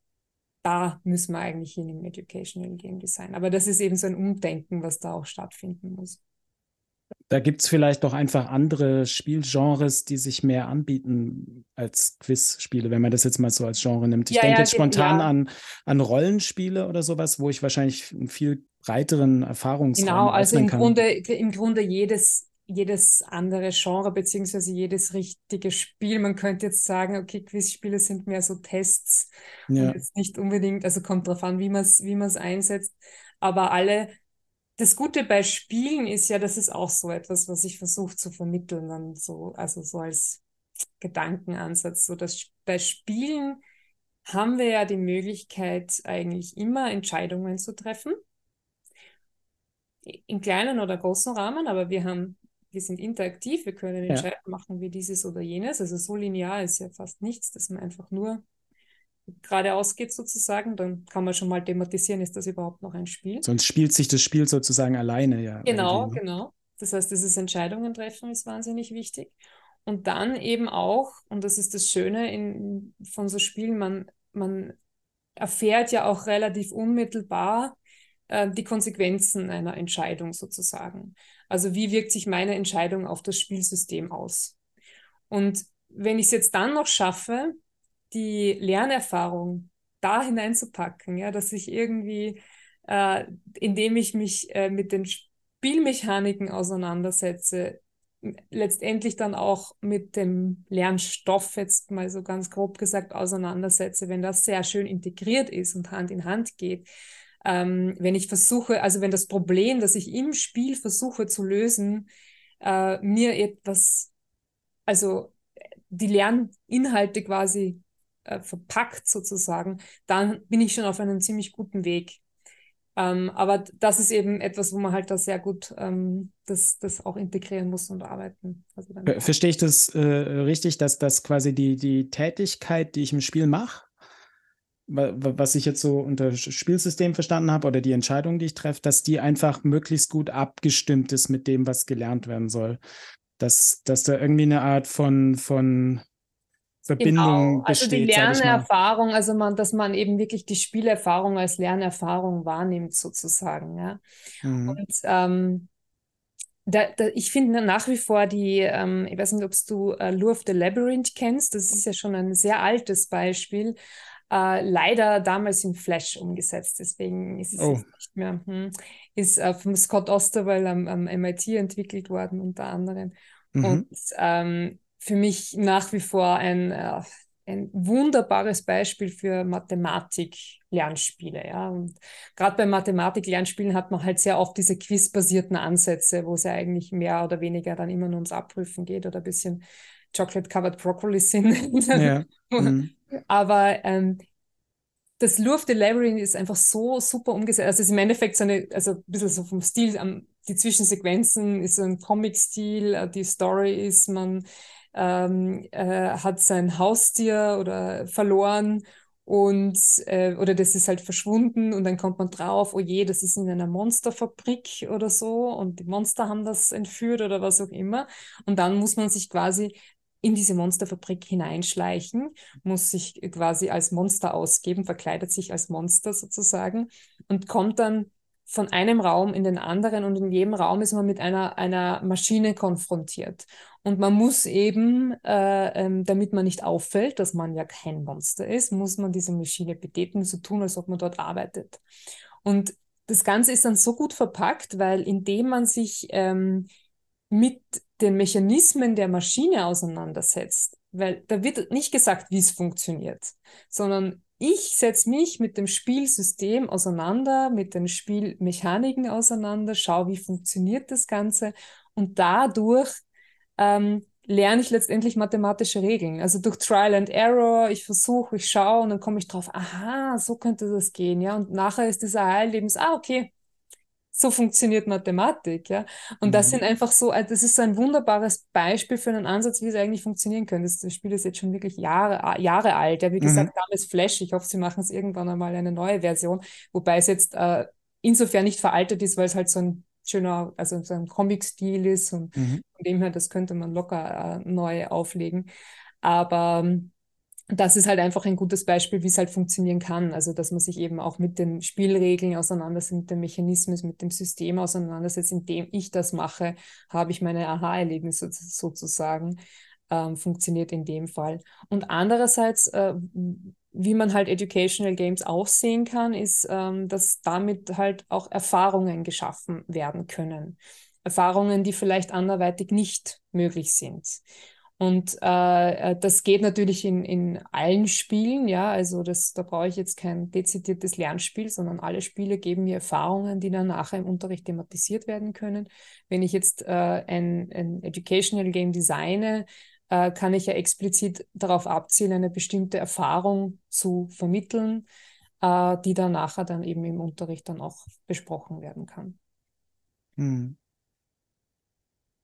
da müssen wir eigentlich hin im Educational Game Design. Aber das ist eben so ein Umdenken, was da auch stattfinden muss. Da gibt es vielleicht doch einfach andere Spielgenres, die sich mehr anbieten als Quizspiele, wenn man das jetzt mal so als Genre nimmt. Ich ja, denke ja, jetzt spontan ja. an, an Rollenspiele oder sowas, wo ich wahrscheinlich einen viel breiteren Erfahrungsraum Genau, also im kann. Grunde, im Grunde jedes, jedes andere Genre beziehungsweise jedes richtige Spiel. Man könnte jetzt sagen, okay, Quizspiele sind mehr so Tests und jetzt nicht unbedingt, also kommt darauf an, wie man es wie einsetzt, aber alle das Gute bei Spielen ist ja, das ist auch so etwas, was ich versuche zu vermitteln, dann so, also so als Gedankenansatz, so dass bei Spielen haben wir ja die Möglichkeit, eigentlich immer Entscheidungen zu treffen. In kleinen oder großen Rahmen, aber wir haben, wir sind interaktiv, wir können entscheiden, ja. machen wir dieses oder jenes. Also so linear ist ja fast nichts, dass man einfach nur geradeaus geht sozusagen, dann kann man schon mal thematisieren, ist das überhaupt noch ein Spiel? Sonst spielt sich das Spiel sozusagen alleine, ja. Genau, ne? genau. Das heißt, dieses Entscheidungen treffen ist wahnsinnig wichtig. Und dann eben auch, und das ist das Schöne in, von so Spielen, man, man erfährt ja auch relativ unmittelbar äh, die Konsequenzen einer Entscheidung sozusagen. Also wie wirkt sich meine Entscheidung auf das Spielsystem aus? Und wenn ich es jetzt dann noch schaffe, die Lernerfahrung da hineinzupacken, ja, dass ich irgendwie, äh, indem ich mich äh, mit den Spielmechaniken auseinandersetze, letztendlich dann auch mit dem Lernstoff jetzt mal so ganz grob gesagt auseinandersetze, wenn das sehr schön integriert ist und Hand in Hand geht, ähm, wenn ich versuche, also wenn das Problem, das ich im Spiel versuche zu lösen, äh, mir etwas, also die Lerninhalte quasi äh, verpackt sozusagen, dann bin ich schon auf einem ziemlich guten Weg. Ähm, aber das ist eben etwas, wo man halt da sehr gut ähm, das, das auch integrieren muss und arbeiten. Also Verstehe ich das äh, richtig, dass das quasi die, die Tätigkeit, die ich im Spiel mache, was ich jetzt so unter Spielsystem verstanden habe oder die Entscheidung, die ich treffe, dass die einfach möglichst gut abgestimmt ist mit dem, was gelernt werden soll. Dass, dass da irgendwie eine Art von, von Verbindung genau. besteht. Also die Lernerfahrung, also man, dass man eben wirklich die Spielerfahrung als Lernerfahrung wahrnimmt, sozusagen. Ja. Mhm. Und ähm, da, da, ich finde nach wie vor die, ähm, ich weiß nicht, ob du äh, Lure of the Labyrinth kennst, das ist ja schon ein sehr altes Beispiel, äh, leider damals in Flash umgesetzt, deswegen ist es oh. nicht mehr, hm, ist äh, von Scott Osterwell am, am, MIT entwickelt worden unter anderem. Mhm. Und ähm, für mich nach wie vor ein, äh, ein wunderbares Beispiel für Mathematik-Lernspiele. Ja? Und gerade bei Mathematik-Lernspielen hat man halt sehr oft diese quizbasierten Ansätze, wo es ja eigentlich mehr oder weniger dann immer nur ums Abprüfen geht oder ein bisschen Chocolate-Covered Broccoli sind. Ja. mhm. Aber ähm, das Lure of the Labyrinth ist einfach so super umgesetzt. Also es ist im Endeffekt so eine, also ein bisschen so vom Stil, um, die Zwischensequenzen ist so ein Comic-Stil, äh, die Story ist, man ähm, äh, hat sein Haustier oder verloren und äh, oder das ist halt verschwunden und dann kommt man drauf, oh je, das ist in einer Monsterfabrik oder so und die Monster haben das entführt oder was auch immer. Und dann muss man sich quasi in diese Monsterfabrik hineinschleichen, muss sich quasi als Monster ausgeben, verkleidet sich als Monster sozusagen und kommt dann von einem Raum in den anderen und in jedem Raum ist man mit einer, einer Maschine konfrontiert. Und man muss eben, äh, ähm, damit man nicht auffällt, dass man ja kein Monster ist, muss man diese Maschine betätigen, so tun, als ob man dort arbeitet. Und das Ganze ist dann so gut verpackt, weil indem man sich ähm, mit den Mechanismen der Maschine auseinandersetzt, weil da wird nicht gesagt, wie es funktioniert, sondern ich setze mich mit dem Spielsystem auseinander, mit den Spielmechaniken auseinander, schaue, wie funktioniert das Ganze und dadurch ähm, lerne ich letztendlich mathematische Regeln. Also durch Trial and Error, ich versuche, ich schaue und dann komme ich drauf, aha, so könnte das gehen, ja. Und nachher ist dieser Erlebnis, ah, okay, so funktioniert Mathematik, ja. Und mhm. das sind einfach so, äh, das ist so ein wunderbares Beispiel für einen Ansatz, wie es eigentlich funktionieren könnte. Das, Spiel ist jetzt schon wirklich Jahre, Jahre alt. Ja, wie gesagt, mhm. damals Flash. Ich hoffe, sie machen es irgendwann einmal eine neue Version, wobei es jetzt äh, insofern nicht veraltet ist, weil es halt so ein schöner, also so ein Comic-Stil ist und mhm. von dem her, das könnte man locker äh, neu auflegen. Aber ähm, das ist halt einfach ein gutes Beispiel, wie es halt funktionieren kann. Also, dass man sich eben auch mit den Spielregeln auseinandersetzt, mit dem Mechanismus, mit dem System auseinandersetzt. Indem ich das mache, habe ich meine Aha-Erlebnisse sozusagen. Ähm, funktioniert in dem Fall. Und andererseits, äh, wie man halt Educational Games aussehen kann, ist, ähm, dass damit halt auch Erfahrungen geschaffen werden können. Erfahrungen, die vielleicht anderweitig nicht möglich sind. Und äh, äh, das geht natürlich in, in allen Spielen, ja. Also das, da brauche ich jetzt kein dezidiertes Lernspiel, sondern alle Spiele geben mir Erfahrungen, die dann nachher im Unterricht thematisiert werden können. Wenn ich jetzt äh, ein, ein Educational Game designe, äh, kann ich ja explizit darauf abzielen, eine bestimmte Erfahrung zu vermitteln, äh, die dann nachher dann eben im Unterricht dann auch besprochen werden kann. Hm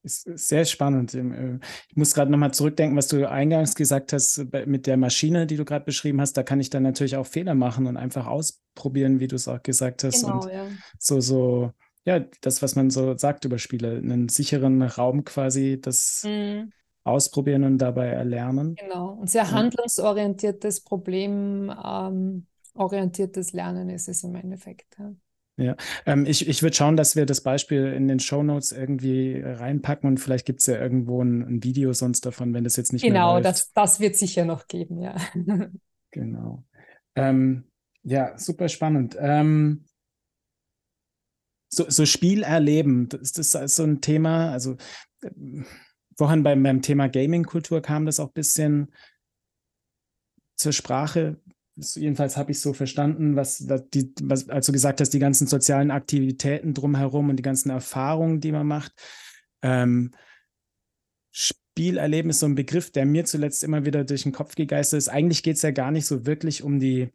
ist sehr spannend. Äh, ich muss gerade nochmal zurückdenken, was du eingangs gesagt hast mit der Maschine, die du gerade beschrieben hast. Da kann ich dann natürlich auch Fehler machen und einfach ausprobieren, wie du es auch gesagt hast. Genau, und ja. so, so, ja, das, was man so sagt über Spiele, einen sicheren Raum quasi, das mhm. ausprobieren und dabei erlernen. Genau. Und sehr handlungsorientiertes, problemorientiertes ähm, Lernen ist es im Endeffekt. Ja. Ja, ähm, ich, ich würde schauen, dass wir das Beispiel in den Show Notes irgendwie reinpacken und vielleicht gibt es ja irgendwo ein, ein, Video sonst davon, wenn das jetzt nicht genau, mehr Genau, das, das wird sicher noch geben, ja. genau. Ähm, Ja, super spannend. Ähm, so, so Spiel erleben, ist das so ein Thema? Also äh, vorhin beim, beim Thema Gaming-Kultur kam das auch ein bisschen zur Sprache. Jedenfalls habe ich so verstanden, was, die, was, als du gesagt hast, die ganzen sozialen Aktivitäten drumherum und die ganzen Erfahrungen, die man macht. Ähm, Spielerleben ist so ein Begriff, der mir zuletzt immer wieder durch den Kopf gegeistert ist. Eigentlich geht es ja gar nicht so wirklich um die,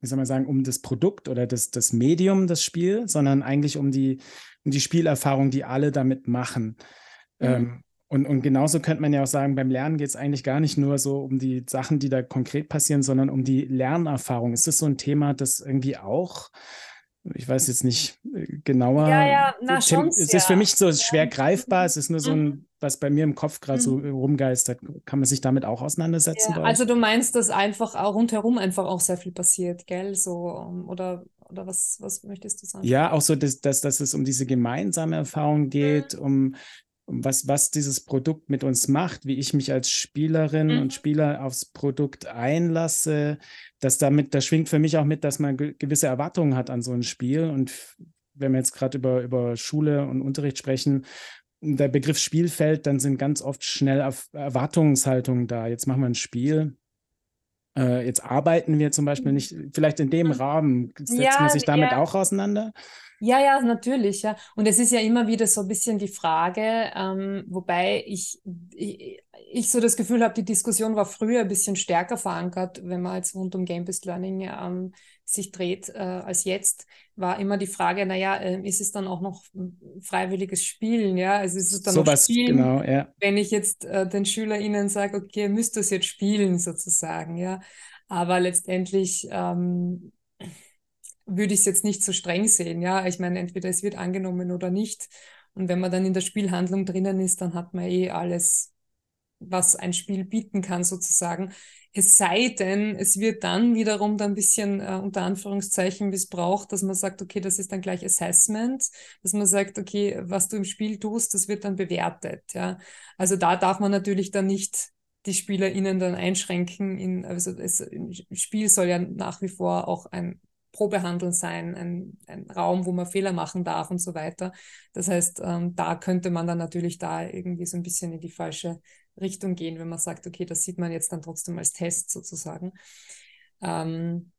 wie soll man sagen, um das Produkt oder das, das Medium, das Spiel, sondern eigentlich um die, um die Spielerfahrung, die alle damit machen. Mhm. Ähm, und, und genauso könnte man ja auch sagen, beim Lernen geht es eigentlich gar nicht nur so um die Sachen, die da konkret passieren, sondern um die Lernerfahrung. Ist das so ein Thema, das irgendwie auch ich weiß jetzt nicht äh, genauer. Ja, ja, na schon. Es ist für mich so schwer greifbar. Es ist nur so ein, mhm. was bei mir im Kopf gerade mhm. so rumgeistert. Kann man sich damit auch auseinandersetzen? Ja, also du meinst, dass einfach auch rundherum einfach auch sehr viel passiert, gell? So, oder, oder was, was möchtest du sagen? Ja, auch so, dass, dass, dass es um diese gemeinsame Erfahrung geht, mhm. um was, was dieses Produkt mit uns macht, wie ich mich als Spielerin mhm. und Spieler aufs Produkt einlasse, dass damit, da schwingt für mich auch mit, dass man gewisse Erwartungen hat an so ein Spiel. Und wenn wir jetzt gerade über, über Schule und Unterricht sprechen, der Begriff Spielfeld, dann sind ganz oft schnell Erwartungshaltungen da. Jetzt machen wir ein Spiel. Äh, jetzt arbeiten wir zum Beispiel mhm. nicht, vielleicht in dem mhm. Rahmen, setzt ja, man sich damit ja. auch auseinander? Ja, ja, natürlich, ja. Und es ist ja immer wieder so ein bisschen die Frage, ähm, wobei ich, ich, ich, so das Gefühl habe, die Diskussion war früher ein bisschen stärker verankert, wenn man jetzt rund um Game-Based Learning ähm, sich dreht, äh, als jetzt, war immer die Frage, naja, äh, ist es dann auch noch freiwilliges Spielen, ja? Also ist es dann so noch was, Spielen, genau, ja. wenn ich jetzt äh, den SchülerInnen sage, okay, ihr müsst das jetzt spielen, sozusagen, ja. Aber letztendlich ähm, würde ich es jetzt nicht so streng sehen. Ja, ich meine, entweder es wird angenommen oder nicht. Und wenn man dann in der Spielhandlung drinnen ist, dann hat man eh alles, was ein Spiel bieten kann, sozusagen. Es sei denn, es wird dann wiederum dann ein bisschen äh, unter Anführungszeichen missbraucht, dass man sagt, okay, das ist dann gleich Assessment, dass man sagt, okay, was du im Spiel tust, das wird dann bewertet. Ja, also da darf man natürlich dann nicht die SpielerInnen dann einschränken. In, also das Spiel soll ja nach wie vor auch ein Probehandeln sein, ein, ein Raum, wo man Fehler machen darf und so weiter. Das heißt, ähm, da könnte man dann natürlich da irgendwie so ein bisschen in die falsche Richtung gehen, wenn man sagt, okay, das sieht man jetzt dann trotzdem als Test sozusagen. Ähm,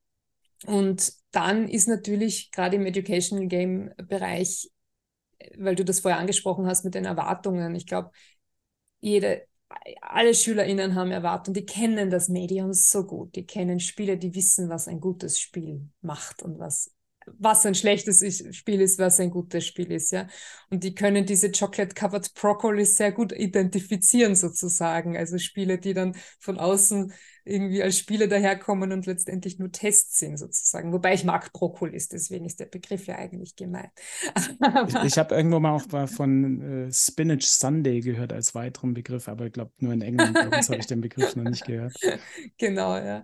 und dann ist natürlich gerade im Educational Game Bereich, weil du das vorher angesprochen hast mit den Erwartungen, ich glaube, jede, alle SchülerInnen haben Erwartungen, die kennen das Medium so gut, die kennen Spiele, die wissen, was ein gutes Spiel macht und was was ein schlechtes Spiel ist, was ein gutes Spiel ist, ja. Und die können diese Chocolate-Covered Broccoli sehr gut identifizieren, sozusagen. Also Spiele, die dann von außen irgendwie als Spiele daherkommen und letztendlich nur Tests sind, sozusagen. Wobei ich mag Brokkolis, deswegen ist der Begriff ja eigentlich gemeint. ich, ich habe irgendwo mal auch von äh, Spinach Sunday gehört als weiteren Begriff, aber ich glaube nur in England, bei uns habe ich den Begriff noch nicht gehört. Genau, ja.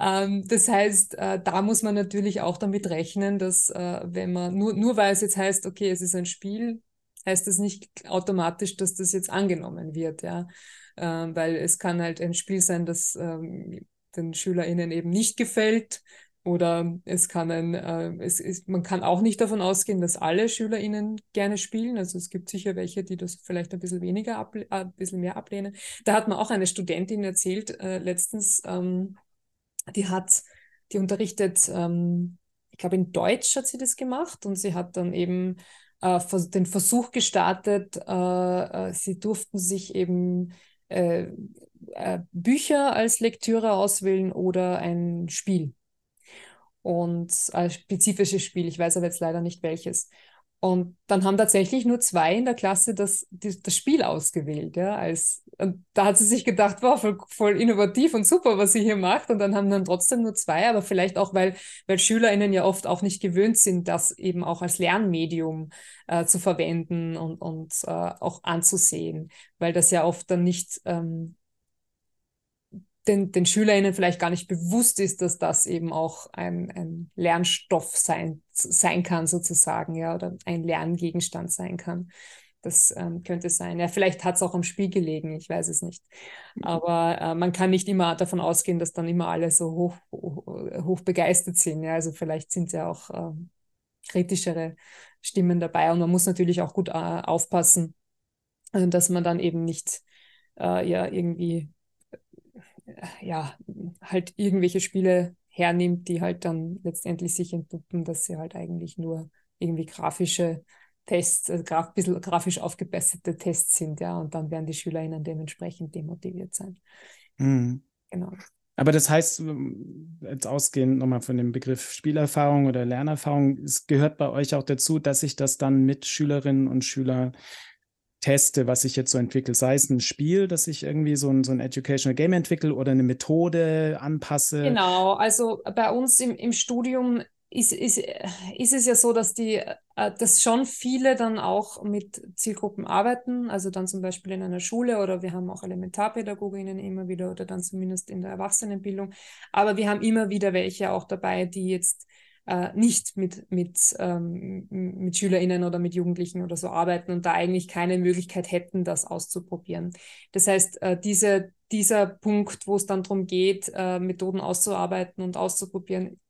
Ähm, das heißt, äh, da muss man natürlich auch damit rechnen, dass äh, wenn man, nur, nur weil es jetzt heißt, okay, es ist ein Spiel, heißt das nicht automatisch, dass das jetzt angenommen wird, ja. Ähm, weil es kann halt ein Spiel sein, das ähm, den SchülerInnen eben nicht gefällt. Oder es kann ein, äh, es ist, man kann auch nicht davon ausgehen, dass alle SchülerInnen gerne spielen. Also es gibt sicher welche, die das vielleicht ein bisschen weniger, äh, ein bisschen mehr ablehnen. Da hat mir auch eine Studentin erzählt, äh, letztens, ähm, die hat, die unterrichtet, ähm, ich glaube in Deutsch hat sie das gemacht und sie hat dann eben äh, den Versuch gestartet, äh, äh, sie durften sich eben äh, äh, Bücher als Lektüre auswählen oder ein Spiel. Und ein spezifisches Spiel, ich weiß aber jetzt leider nicht welches. Und dann haben tatsächlich nur zwei in der Klasse das, das Spiel ausgewählt. Ja, als, und da hat sie sich gedacht, wow, voll, voll, innovativ und super, was sie hier macht. Und dann haben dann trotzdem nur zwei, aber vielleicht auch, weil, weil SchülerInnen ja oft auch nicht gewöhnt sind, das eben auch als Lernmedium äh, zu verwenden und, und äh, auch anzusehen, weil das ja oft dann nicht ähm, den, den SchülerInnen vielleicht gar nicht bewusst ist, dass das eben auch ein, ein Lernstoff sein, sein kann, sozusagen, ja, oder ein Lerngegenstand sein kann. Das ähm, könnte sein. Ja, vielleicht hat es auch am Spiel gelegen, ich weiß es nicht. Aber äh, man kann nicht immer davon ausgehen, dass dann immer alle so hoch, hoch, hoch begeistert sind. Ja, also vielleicht sind ja auch äh, kritischere Stimmen dabei und man muss natürlich auch gut äh, aufpassen, äh, dass man dann eben nicht äh, ja irgendwie äh, ja halt irgendwelche Spiele hernimmt, die halt dann letztendlich sich entpuppen, dass sie halt eigentlich nur irgendwie grafische Tests, also graf, ein bisschen grafisch aufgebesserte Tests sind, ja, und dann werden die SchülerInnen dementsprechend demotiviert sein. Mhm. Genau. Aber das heißt, jetzt ausgehend nochmal von dem Begriff Spielerfahrung oder Lernerfahrung, es gehört bei euch auch dazu, dass ich das dann mit Schülerinnen und Schülern teste, was ich jetzt so entwickle. Sei es ein Spiel, dass ich irgendwie so ein, so ein Educational Game entwickle oder eine Methode anpasse. Genau, also bei uns im, im Studium ist, ist, ist es ja so, dass die, äh, dass schon viele dann auch mit Zielgruppen arbeiten, also dann zum Beispiel in einer Schule oder wir haben auch Elementarpädagoginnen immer wieder oder dann zumindest in der Erwachsenenbildung. Aber wir haben immer wieder welche auch dabei, die jetzt äh, nicht mit, mit, ähm, mit SchülerInnen oder mit Jugendlichen oder so arbeiten und da eigentlich keine Möglichkeit hätten, das auszuprobieren. Das heißt, äh, diese, dieser Punkt, wo es dann darum geht, äh, Methoden auszuarbeiten und auszuprobieren,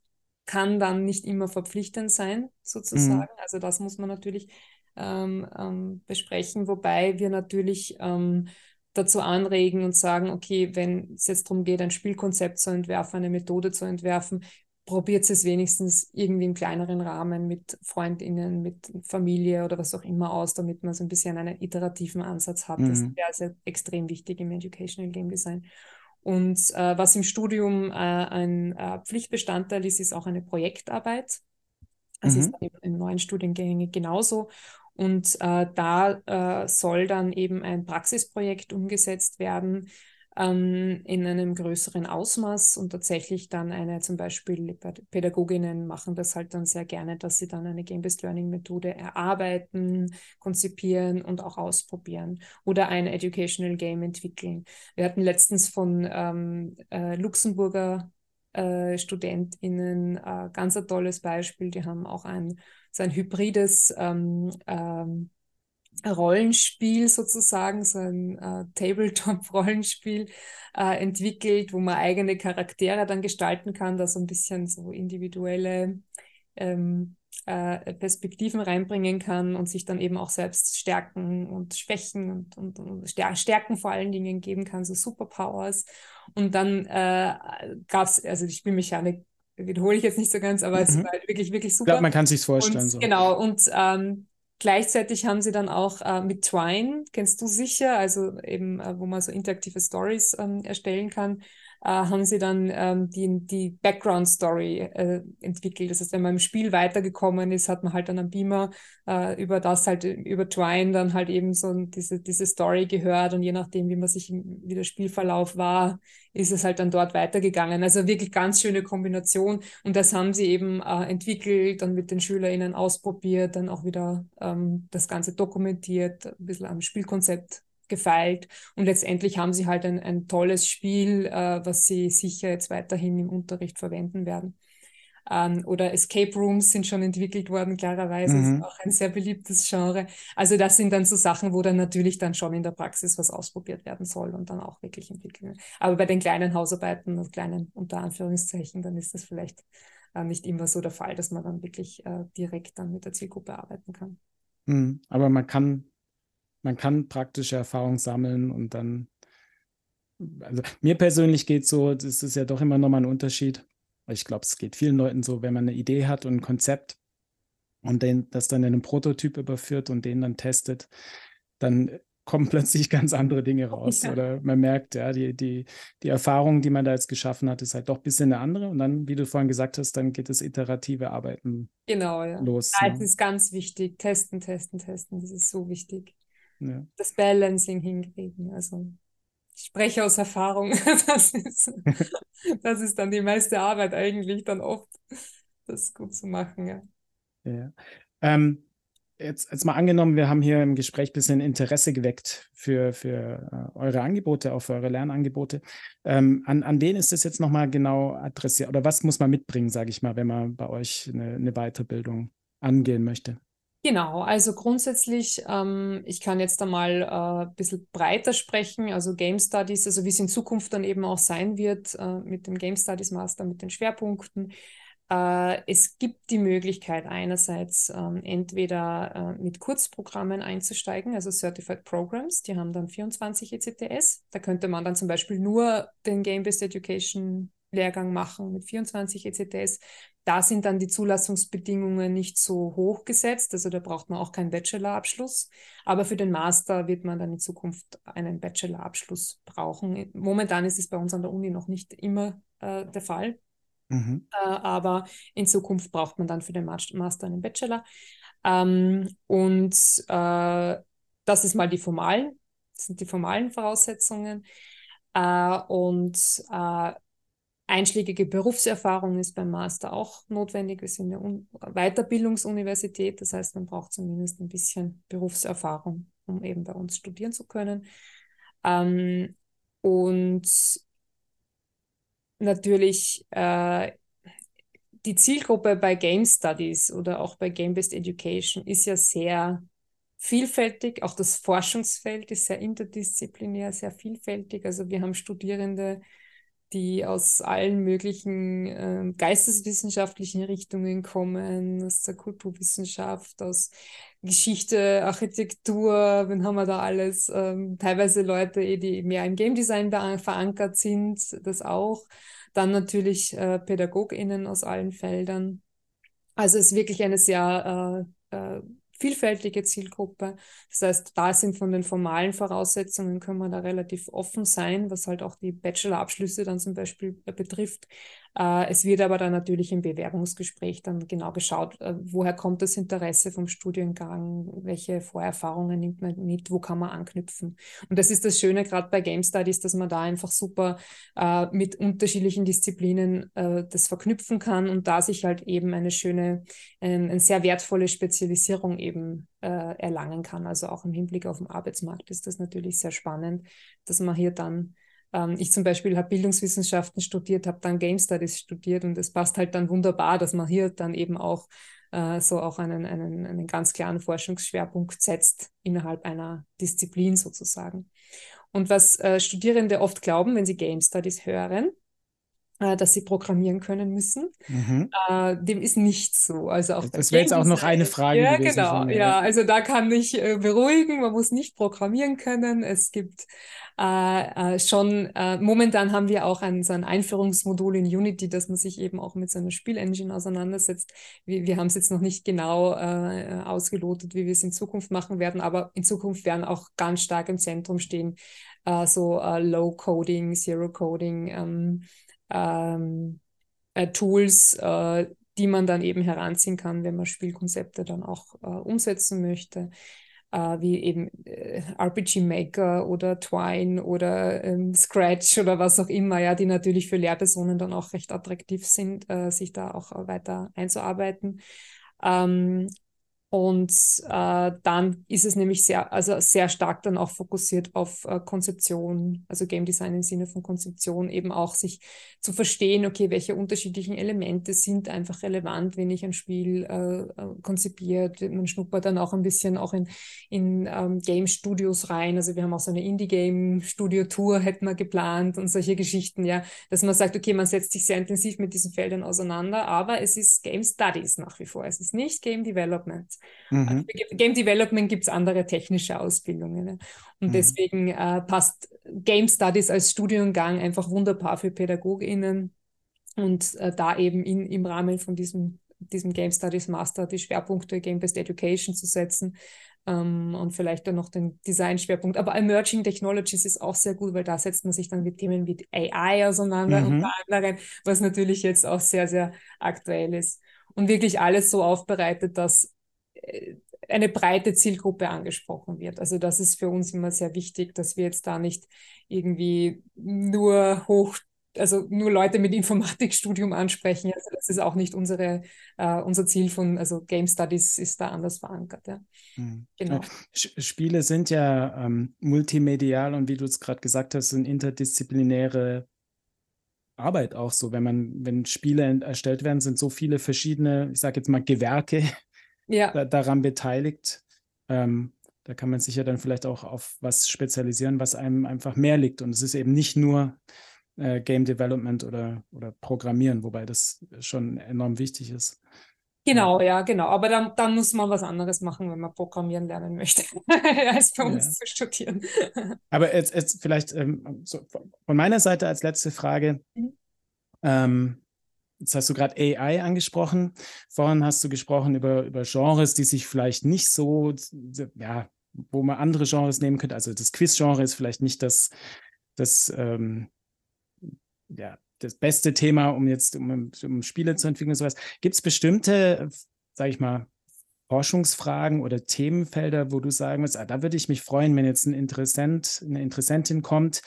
kann dann nicht immer verpflichtend sein, sozusagen. Mhm. Also das muss man natürlich ähm, ähm, besprechen, wobei wir natürlich ähm, dazu anregen und sagen, okay, wenn es jetzt darum geht, ein Spielkonzept zu entwerfen, eine Methode zu entwerfen, probiert es wenigstens irgendwie im kleineren Rahmen mit FreundInnen, mit Familie oder was auch immer aus, damit man so ein bisschen einen iterativen Ansatz hat. Mhm. Das wäre also extrem wichtig im Educational Game Design. Und äh, was im Studium äh, ein äh, Pflichtbestandteil ist, ist auch eine Projektarbeit. Das mhm. ist in, in neuen Studiengängen genauso. Und äh, da äh, soll dann eben ein Praxisprojekt umgesetzt werden, ähm, in einem größeren Ausmaß und tatsächlich dann eine, zum Beispiel Pädagoginnen machen das halt dann sehr gerne, dass sie dann eine Game-Based Learning-Methode erarbeiten, konzipieren und auch ausprobieren oder ein Educational Game entwickeln. Wir hatten letztens von ähm, äh, Luxemburger äh, StudentInnen äh, ganz ein tolles Beispiel. Die haben auch ein so ein hybrides ähm, ähm, Rollenspiel sozusagen, so ein äh, Tabletop-Rollenspiel äh, entwickelt, wo man eigene Charaktere dann gestalten kann, da so ein bisschen so individuelle ähm, äh, Perspektiven reinbringen kann und sich dann eben auch selbst Stärken und Schwächen und, und, und Stärken vor allen Dingen geben kann, so Superpowers. Und dann äh, gab es, also die Spielmechanik wiederhole ich jetzt nicht so ganz, aber mhm. es war halt wirklich, wirklich super. Ich glaube, man kann sich vorstellen. Und, so. Genau, und ähm, Gleichzeitig haben sie dann auch äh, mit Twine, kennst du sicher, also eben, äh, wo man so interaktive Stories ähm, erstellen kann, äh, haben sie dann ähm, die, die Background-Story äh, entwickelt. Das heißt, wenn man im Spiel weitergekommen ist, hat man halt dann am Beamer äh, über das halt, über Twine dann halt eben so diese, diese Story gehört und je nachdem, wie man sich, wie der Spielverlauf war, ist es halt dann dort weitergegangen. Also wirklich ganz schöne Kombination und das haben sie eben äh, entwickelt, dann mit den SchülerInnen ausprobiert, dann auch wieder ähm, das Ganze dokumentiert, ein bisschen am Spielkonzept gefeilt. Und letztendlich haben sie halt ein, ein tolles Spiel, äh, was sie sicher jetzt weiterhin im Unterricht verwenden werden. Ähm, oder Escape Rooms sind schon entwickelt worden, klarerweise. Mhm. Ist auch ein sehr beliebtes Genre. Also das sind dann so Sachen, wo dann natürlich dann schon in der Praxis was ausprobiert werden soll und dann auch wirklich entwickeln. Aber bei den kleinen Hausarbeiten und kleinen unter Anführungszeichen, dann ist das vielleicht äh, nicht immer so der Fall, dass man dann wirklich äh, direkt dann mit der Zielgruppe arbeiten kann. Mhm. Aber man kann man kann praktische Erfahrung sammeln und dann, also mir persönlich geht so, das ist ja doch immer nochmal ein Unterschied. Ich glaube, es geht vielen Leuten so, wenn man eine Idee hat und ein Konzept und den, das dann in einen Prototyp überführt und den dann testet, dann kommen plötzlich ganz andere Dinge raus. Ja. Oder man merkt, ja, die, die, die Erfahrung, die man da jetzt geschaffen hat, ist halt doch ein bisschen eine andere. Und dann, wie du vorhin gesagt hast, dann geht das iterative Arbeiten genau, ja. los. Ja, das ist ganz wichtig. Testen, testen, testen. Das ist so wichtig ja. das Balancing hinkriegen. Also ich spreche aus Erfahrung. Das ist, das ist dann die meiste Arbeit eigentlich dann oft, das gut zu machen. Ja. ja. Ähm, jetzt, jetzt mal angenommen, wir haben hier im Gespräch ein bisschen Interesse geweckt für, für uh, eure Angebote, auch für eure Lernangebote. Ähm, an, an wen ist das jetzt nochmal genau adressiert? Oder was muss man mitbringen, sage ich mal, wenn man bei euch eine, eine Weiterbildung angehen möchte? Genau, also grundsätzlich, ähm, ich kann jetzt einmal äh, ein bisschen breiter sprechen, also Game Studies, also wie es in Zukunft dann eben auch sein wird äh, mit dem Game Studies Master, mit den Schwerpunkten. Äh, es gibt die Möglichkeit einerseits ähm, entweder äh, mit Kurzprogrammen einzusteigen, also Certified Programs, die haben dann 24 ECTS. Da könnte man dann zum Beispiel nur den Game-Based Education Lehrgang machen mit 24 ECTS. Da sind dann die Zulassungsbedingungen nicht so hoch gesetzt, also da braucht man auch keinen Bachelorabschluss. Aber für den Master wird man dann in Zukunft einen Bachelorabschluss brauchen. Momentan ist es bei uns an der Uni noch nicht immer äh, der Fall. Mhm. Äh, aber in Zukunft braucht man dann für den Master einen Bachelor. Ähm, und äh, das ist mal die formalen, das sind die formalen Voraussetzungen. Äh, und äh, einschlägige Berufserfahrung ist beim Master auch notwendig. Wir sind eine Weiterbildungsuniversität, das heißt, man braucht zumindest ein bisschen Berufserfahrung, um eben bei uns studieren zu können. Ähm, und natürlich äh, die Zielgruppe bei Game Studies oder auch bei Game-Based Education ist ja sehr vielfältig. Auch das Forschungsfeld ist sehr interdisziplinär, sehr vielfältig. Also wir haben Studierende, die aus allen möglichen äh, geisteswissenschaftlichen Richtungen kommen, aus der Kulturwissenschaft, aus Geschichte, Architektur, wen haben wir da alles? Ähm, teilweise Leute, eh, die mehr im Game Design verankert sind, das auch. Dann natürlich äh, PädagogInnen aus allen Feldern. Also es ist wirklich eine sehr äh, äh, vielfältige Zielgruppe. Das heißt, da sind von den formalen Voraussetzungen, können wir da relativ offen sein, was halt auch die Bachelorabschlüsse dann zum Beispiel äh, betrifft. Äh, es wird aber dann natürlich im Bewerbungsgespräch dann genau geschaut, äh, woher kommt das Interesse vom Studiengang, welche Vorerfahrungen nimmt man mit, wo kann man anknüpfen. Und das ist das Schöne gerade bei Game Studies, dass man da einfach super äh, mit unterschiedlichen Disziplinen das verknüpfen kann und da sich halt eben eine schöne, eine sehr wertvolle Spezialisierung eben erlangen kann. Also auch im Hinblick auf den Arbeitsmarkt ist das natürlich sehr spannend, dass man hier dann ähm, ich zum Beispiel habe Bildungswissenschaften studiert, habe dann Game Studies studiert und es passt halt dann wunderbar, dass man hier dann eben auch äh, so auch einen, einen, einen ganz klaren Forschungsschwerpunkt setzt innerhalb einer Disziplin sozusagen. Und was äh, Studierende oft glauben, wenn sie Game Studies hören, äh, dass sie programmieren können müssen. Mhm. Äh, dem ist nicht so. Also auch das wäre jetzt auch noch eine Frage. Ja, genau. Ja, also da kann ich äh, beruhigen. Man muss nicht programmieren können. Es gibt äh, äh, schon, äh, momentan haben wir auch ein, so ein Einführungsmodul in Unity, dass man sich eben auch mit so einer Spielengine auseinandersetzt. Wir, wir haben es jetzt noch nicht genau äh, ausgelotet, wie wir es in Zukunft machen werden, aber in Zukunft werden auch ganz stark im Zentrum stehen, äh, so äh, Low-Coding, Zero-Coding. Ähm, ähm, Tools, die man dann eben heranziehen kann, wenn man Spielkonzepte dann auch umsetzen möchte äh, wie eben äh, RPG Maker oder Twine oder ähm, Scratch oder was auch immer, ja, die natürlich für Lehrpersonen dann auch recht attraktiv sind, äh, sich da auch weiter einzuarbeiten. Ähm, und äh, dann ist es nämlich sehr, also sehr stark dann auch fokussiert auf äh, Konzeption, also Game Design im Sinne von Konzeption, eben auch sich zu verstehen, okay, welche unterschiedlichen Elemente sind einfach relevant, wenn ich ein Spiel äh, äh konzipiert. Man schnuppert dann auch ein bisschen auch in, in ähm, Game Studios rein. Also wir haben auch so eine Indie-Game Studio Tour hätten wir geplant und solche Geschichten, ja, dass man sagt, okay, man setzt sich sehr intensiv mit diesen Feldern auseinander, aber es ist Game Studies nach wie vor. Es ist nicht Game Development. Mhm. Für Game Development gibt es andere technische Ausbildungen. Ne? Und mhm. deswegen äh, passt Game Studies als Studiengang einfach wunderbar für PädagogInnen und äh, da eben in, im Rahmen von diesem, diesem Game Studies Master die Schwerpunkte Game-Based Education zu setzen ähm, und vielleicht dann noch den Design-Schwerpunkt. Aber Emerging Technologies ist auch sehr gut, weil da setzt man sich dann mit Themen wie AI auseinander mhm. und anderen, was natürlich jetzt auch sehr, sehr aktuell ist. Und wirklich alles so aufbereitet, dass eine breite Zielgruppe angesprochen wird. Also das ist für uns immer sehr wichtig, dass wir jetzt da nicht irgendwie nur hoch, also nur Leute mit Informatikstudium ansprechen. Also das ist auch nicht unsere, uh, unser Ziel von, also Game Studies ist da anders verankert. Ja. Mhm. Genau. Spiele sind ja ähm, multimedial und wie du es gerade gesagt hast, sind interdisziplinäre Arbeit auch so. Wenn man, wenn Spiele erstellt werden, sind so viele verschiedene, ich sage jetzt mal Gewerke ja. da, daran beteiligt. Ähm, da kann man sich ja dann vielleicht auch auf was spezialisieren, was einem einfach mehr liegt. Und es ist eben nicht nur äh, Game Development oder, oder Programmieren, wobei das schon enorm wichtig ist. Genau, ja, genau. Aber dann, dann muss man was anderes machen, wenn man programmieren lernen möchte, als bei uns ja. zu studieren. Aber jetzt, jetzt vielleicht ähm, so von meiner Seite als letzte Frage. Mhm. Ähm, jetzt hast du gerade AI angesprochen. Vorhin hast du gesprochen über, über Genres, die sich vielleicht nicht so, ja, wo man andere Genres nehmen könnte. Also das Quiz-Genre ist vielleicht nicht das, das ähm, ja, das beste Thema, um jetzt um, um Spiele zu entwickeln und sowas. Gibt es bestimmte, sage ich mal, Forschungsfragen oder Themenfelder, wo du sagen würdest, ah, da würde ich mich freuen, wenn jetzt ein Interessent, eine Interessentin kommt,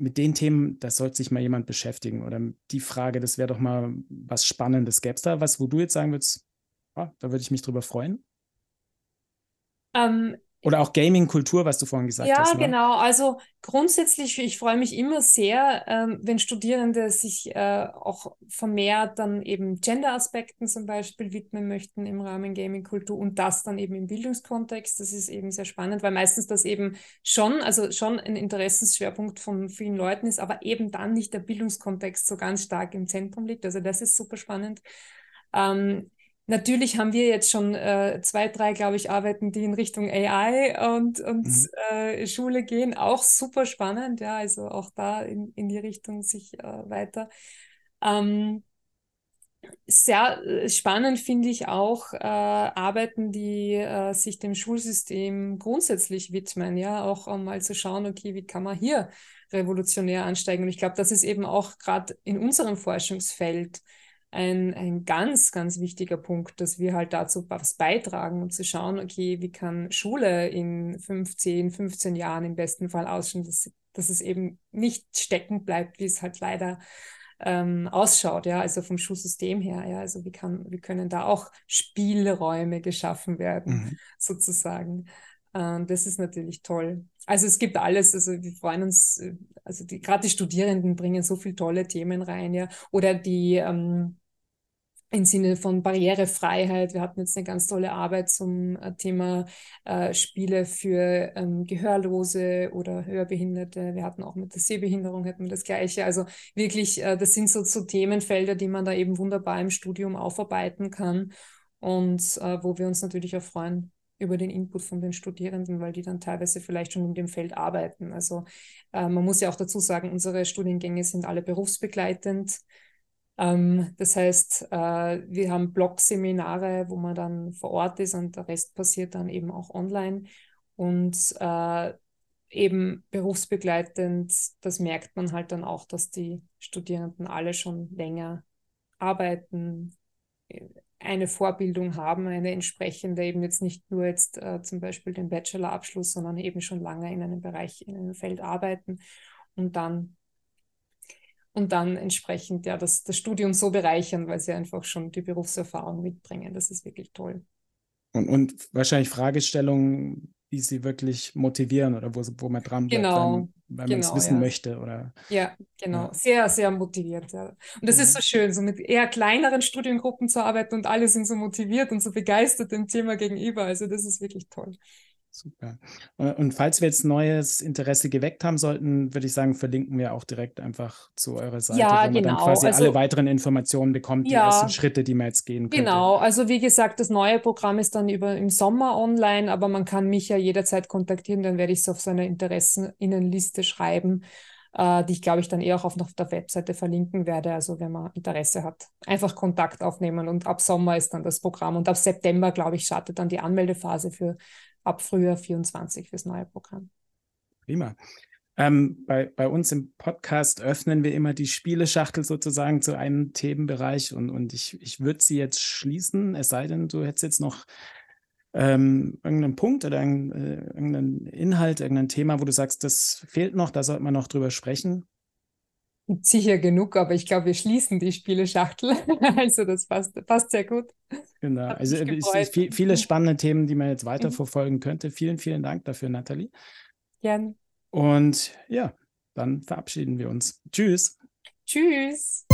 mit den Themen, da sollte sich mal jemand beschäftigen. Oder die Frage, das wäre doch mal was Spannendes. Gäbe es da was, wo du jetzt sagen würdest, oh, da würde ich mich drüber freuen? Ähm, oder auch Gaming-Kultur, was du vorhin gesagt ja, hast. Ja, ne? genau. Also grundsätzlich, ich freue mich immer sehr, ähm, wenn Studierende sich äh, auch vermehrt dann eben Gender-Aspekten zum Beispiel widmen möchten im Rahmen Gaming-Kultur und das dann eben im Bildungskontext. Das ist eben sehr spannend, weil meistens das eben schon, also schon ein Interessensschwerpunkt von vielen Leuten ist, aber eben dann nicht der Bildungskontext so ganz stark im Zentrum liegt. Also das ist super spannend. Ähm, Natürlich haben wir jetzt schon äh, zwei, drei, glaube ich, Arbeiten, die in Richtung AI und, und mhm. äh, Schule gehen. Auch super spannend, ja, also auch da in, in die Richtung sich äh, weiter. Ähm, sehr äh, spannend finde ich auch äh, Arbeiten, die äh, sich dem Schulsystem grundsätzlich widmen, ja, auch um mal zu schauen, okay, wie kann man hier revolutionär ansteigen? Und ich glaube, das ist eben auch gerade in unserem Forschungsfeld ein, ein ganz, ganz wichtiger Punkt, dass wir halt dazu was beitragen und zu schauen, okay, wie kann Schule in 15, 15 Jahren im besten Fall ausschauen, dass, dass es eben nicht stecken bleibt, wie es halt leider ähm, ausschaut, ja, also vom Schulsystem her, ja, also wie kann, wie können da auch Spielräume geschaffen werden, mhm. sozusagen. Ähm, das ist natürlich toll. Also es gibt alles, also wir freuen uns, äh, also die, gerade die Studierenden bringen so viele tolle Themen rein, ja, oder die ähm, im Sinne von Barrierefreiheit. Wir hatten jetzt eine ganz tolle Arbeit zum äh, Thema äh, Spiele für ähm, Gehörlose oder Hörbehinderte. Wir hatten auch mit der Sehbehinderung hatten wir das Gleiche. Also wirklich, äh, das sind so, so Themenfelder, die man da eben wunderbar im Studium aufarbeiten kann und äh, wo wir uns natürlich auch freuen über den Input von den Studierenden, weil die dann teilweise vielleicht schon in dem Feld arbeiten. Also äh, man muss ja auch dazu sagen, unsere Studiengänge sind alle berufsbegleitend. Ähm, das heißt, äh, wir haben Blog-Seminare, wo man dann vor Ort ist und der Rest passiert dann eben auch online. Und äh, eben berufsbegleitend, das merkt man halt dann auch, dass die Studierenden alle schon länger arbeiten, eine Vorbildung haben, eine entsprechende, eben jetzt nicht nur jetzt äh, zum Beispiel den Bachelorabschluss, sondern eben schon lange in einem Bereich, in einem Feld arbeiten und dann und dann entsprechend ja das, das Studium so bereichern, weil sie einfach schon die Berufserfahrung mitbringen. Das ist wirklich toll. Und, und wahrscheinlich Fragestellungen, die sie wirklich motivieren oder wo, wo man dran bleibt, genau, wenn, wenn genau, man es wissen ja. möchte. Oder, ja, genau. Ja. Sehr, sehr motiviert. Ja. Und das ist so schön, so mit eher kleineren Studiengruppen zu arbeiten und alle sind so motiviert und so begeistert dem Thema gegenüber. Also das ist wirklich toll. Super. Und falls wir jetzt neues Interesse geweckt haben sollten, würde ich sagen, verlinken wir auch direkt einfach zu eurer Seite, ja, wo man genau. dann quasi also, alle weiteren Informationen bekommt, die ja, ersten Schritte, die man jetzt gehen könnte. Genau, also wie gesagt, das neue Programm ist dann über im Sommer online, aber man kann mich ja jederzeit kontaktieren, dann werde ich es auf seine Interesseninnenliste schreiben, äh, die ich glaube ich dann eher auch auf, auf der Webseite verlinken werde. Also wenn man Interesse hat, einfach Kontakt aufnehmen und ab Sommer ist dann das Programm und ab September, glaube ich, startet dann die Anmeldephase für ab Frühjahr 24 fürs neue Programm. Prima. Ähm, bei, bei uns im Podcast öffnen wir immer die Spieleschachtel sozusagen zu einem Themenbereich und, und ich, ich würde sie jetzt schließen, es sei denn, du hättest jetzt noch ähm, irgendeinen Punkt oder äh, irgendeinen Inhalt, irgendein Thema, wo du sagst, das fehlt noch, da sollte man noch drüber sprechen. Sicher genug, aber ich glaube, wir schließen die Spieleschachtel. also das passt, passt sehr gut. Genau, Hat also es sind viel, viele mhm. spannende Themen, die man jetzt weiterverfolgen mhm. könnte. Vielen, vielen Dank dafür, Nathalie. Gerne. Und ja, dann verabschieden wir uns. Tschüss. Tschüss.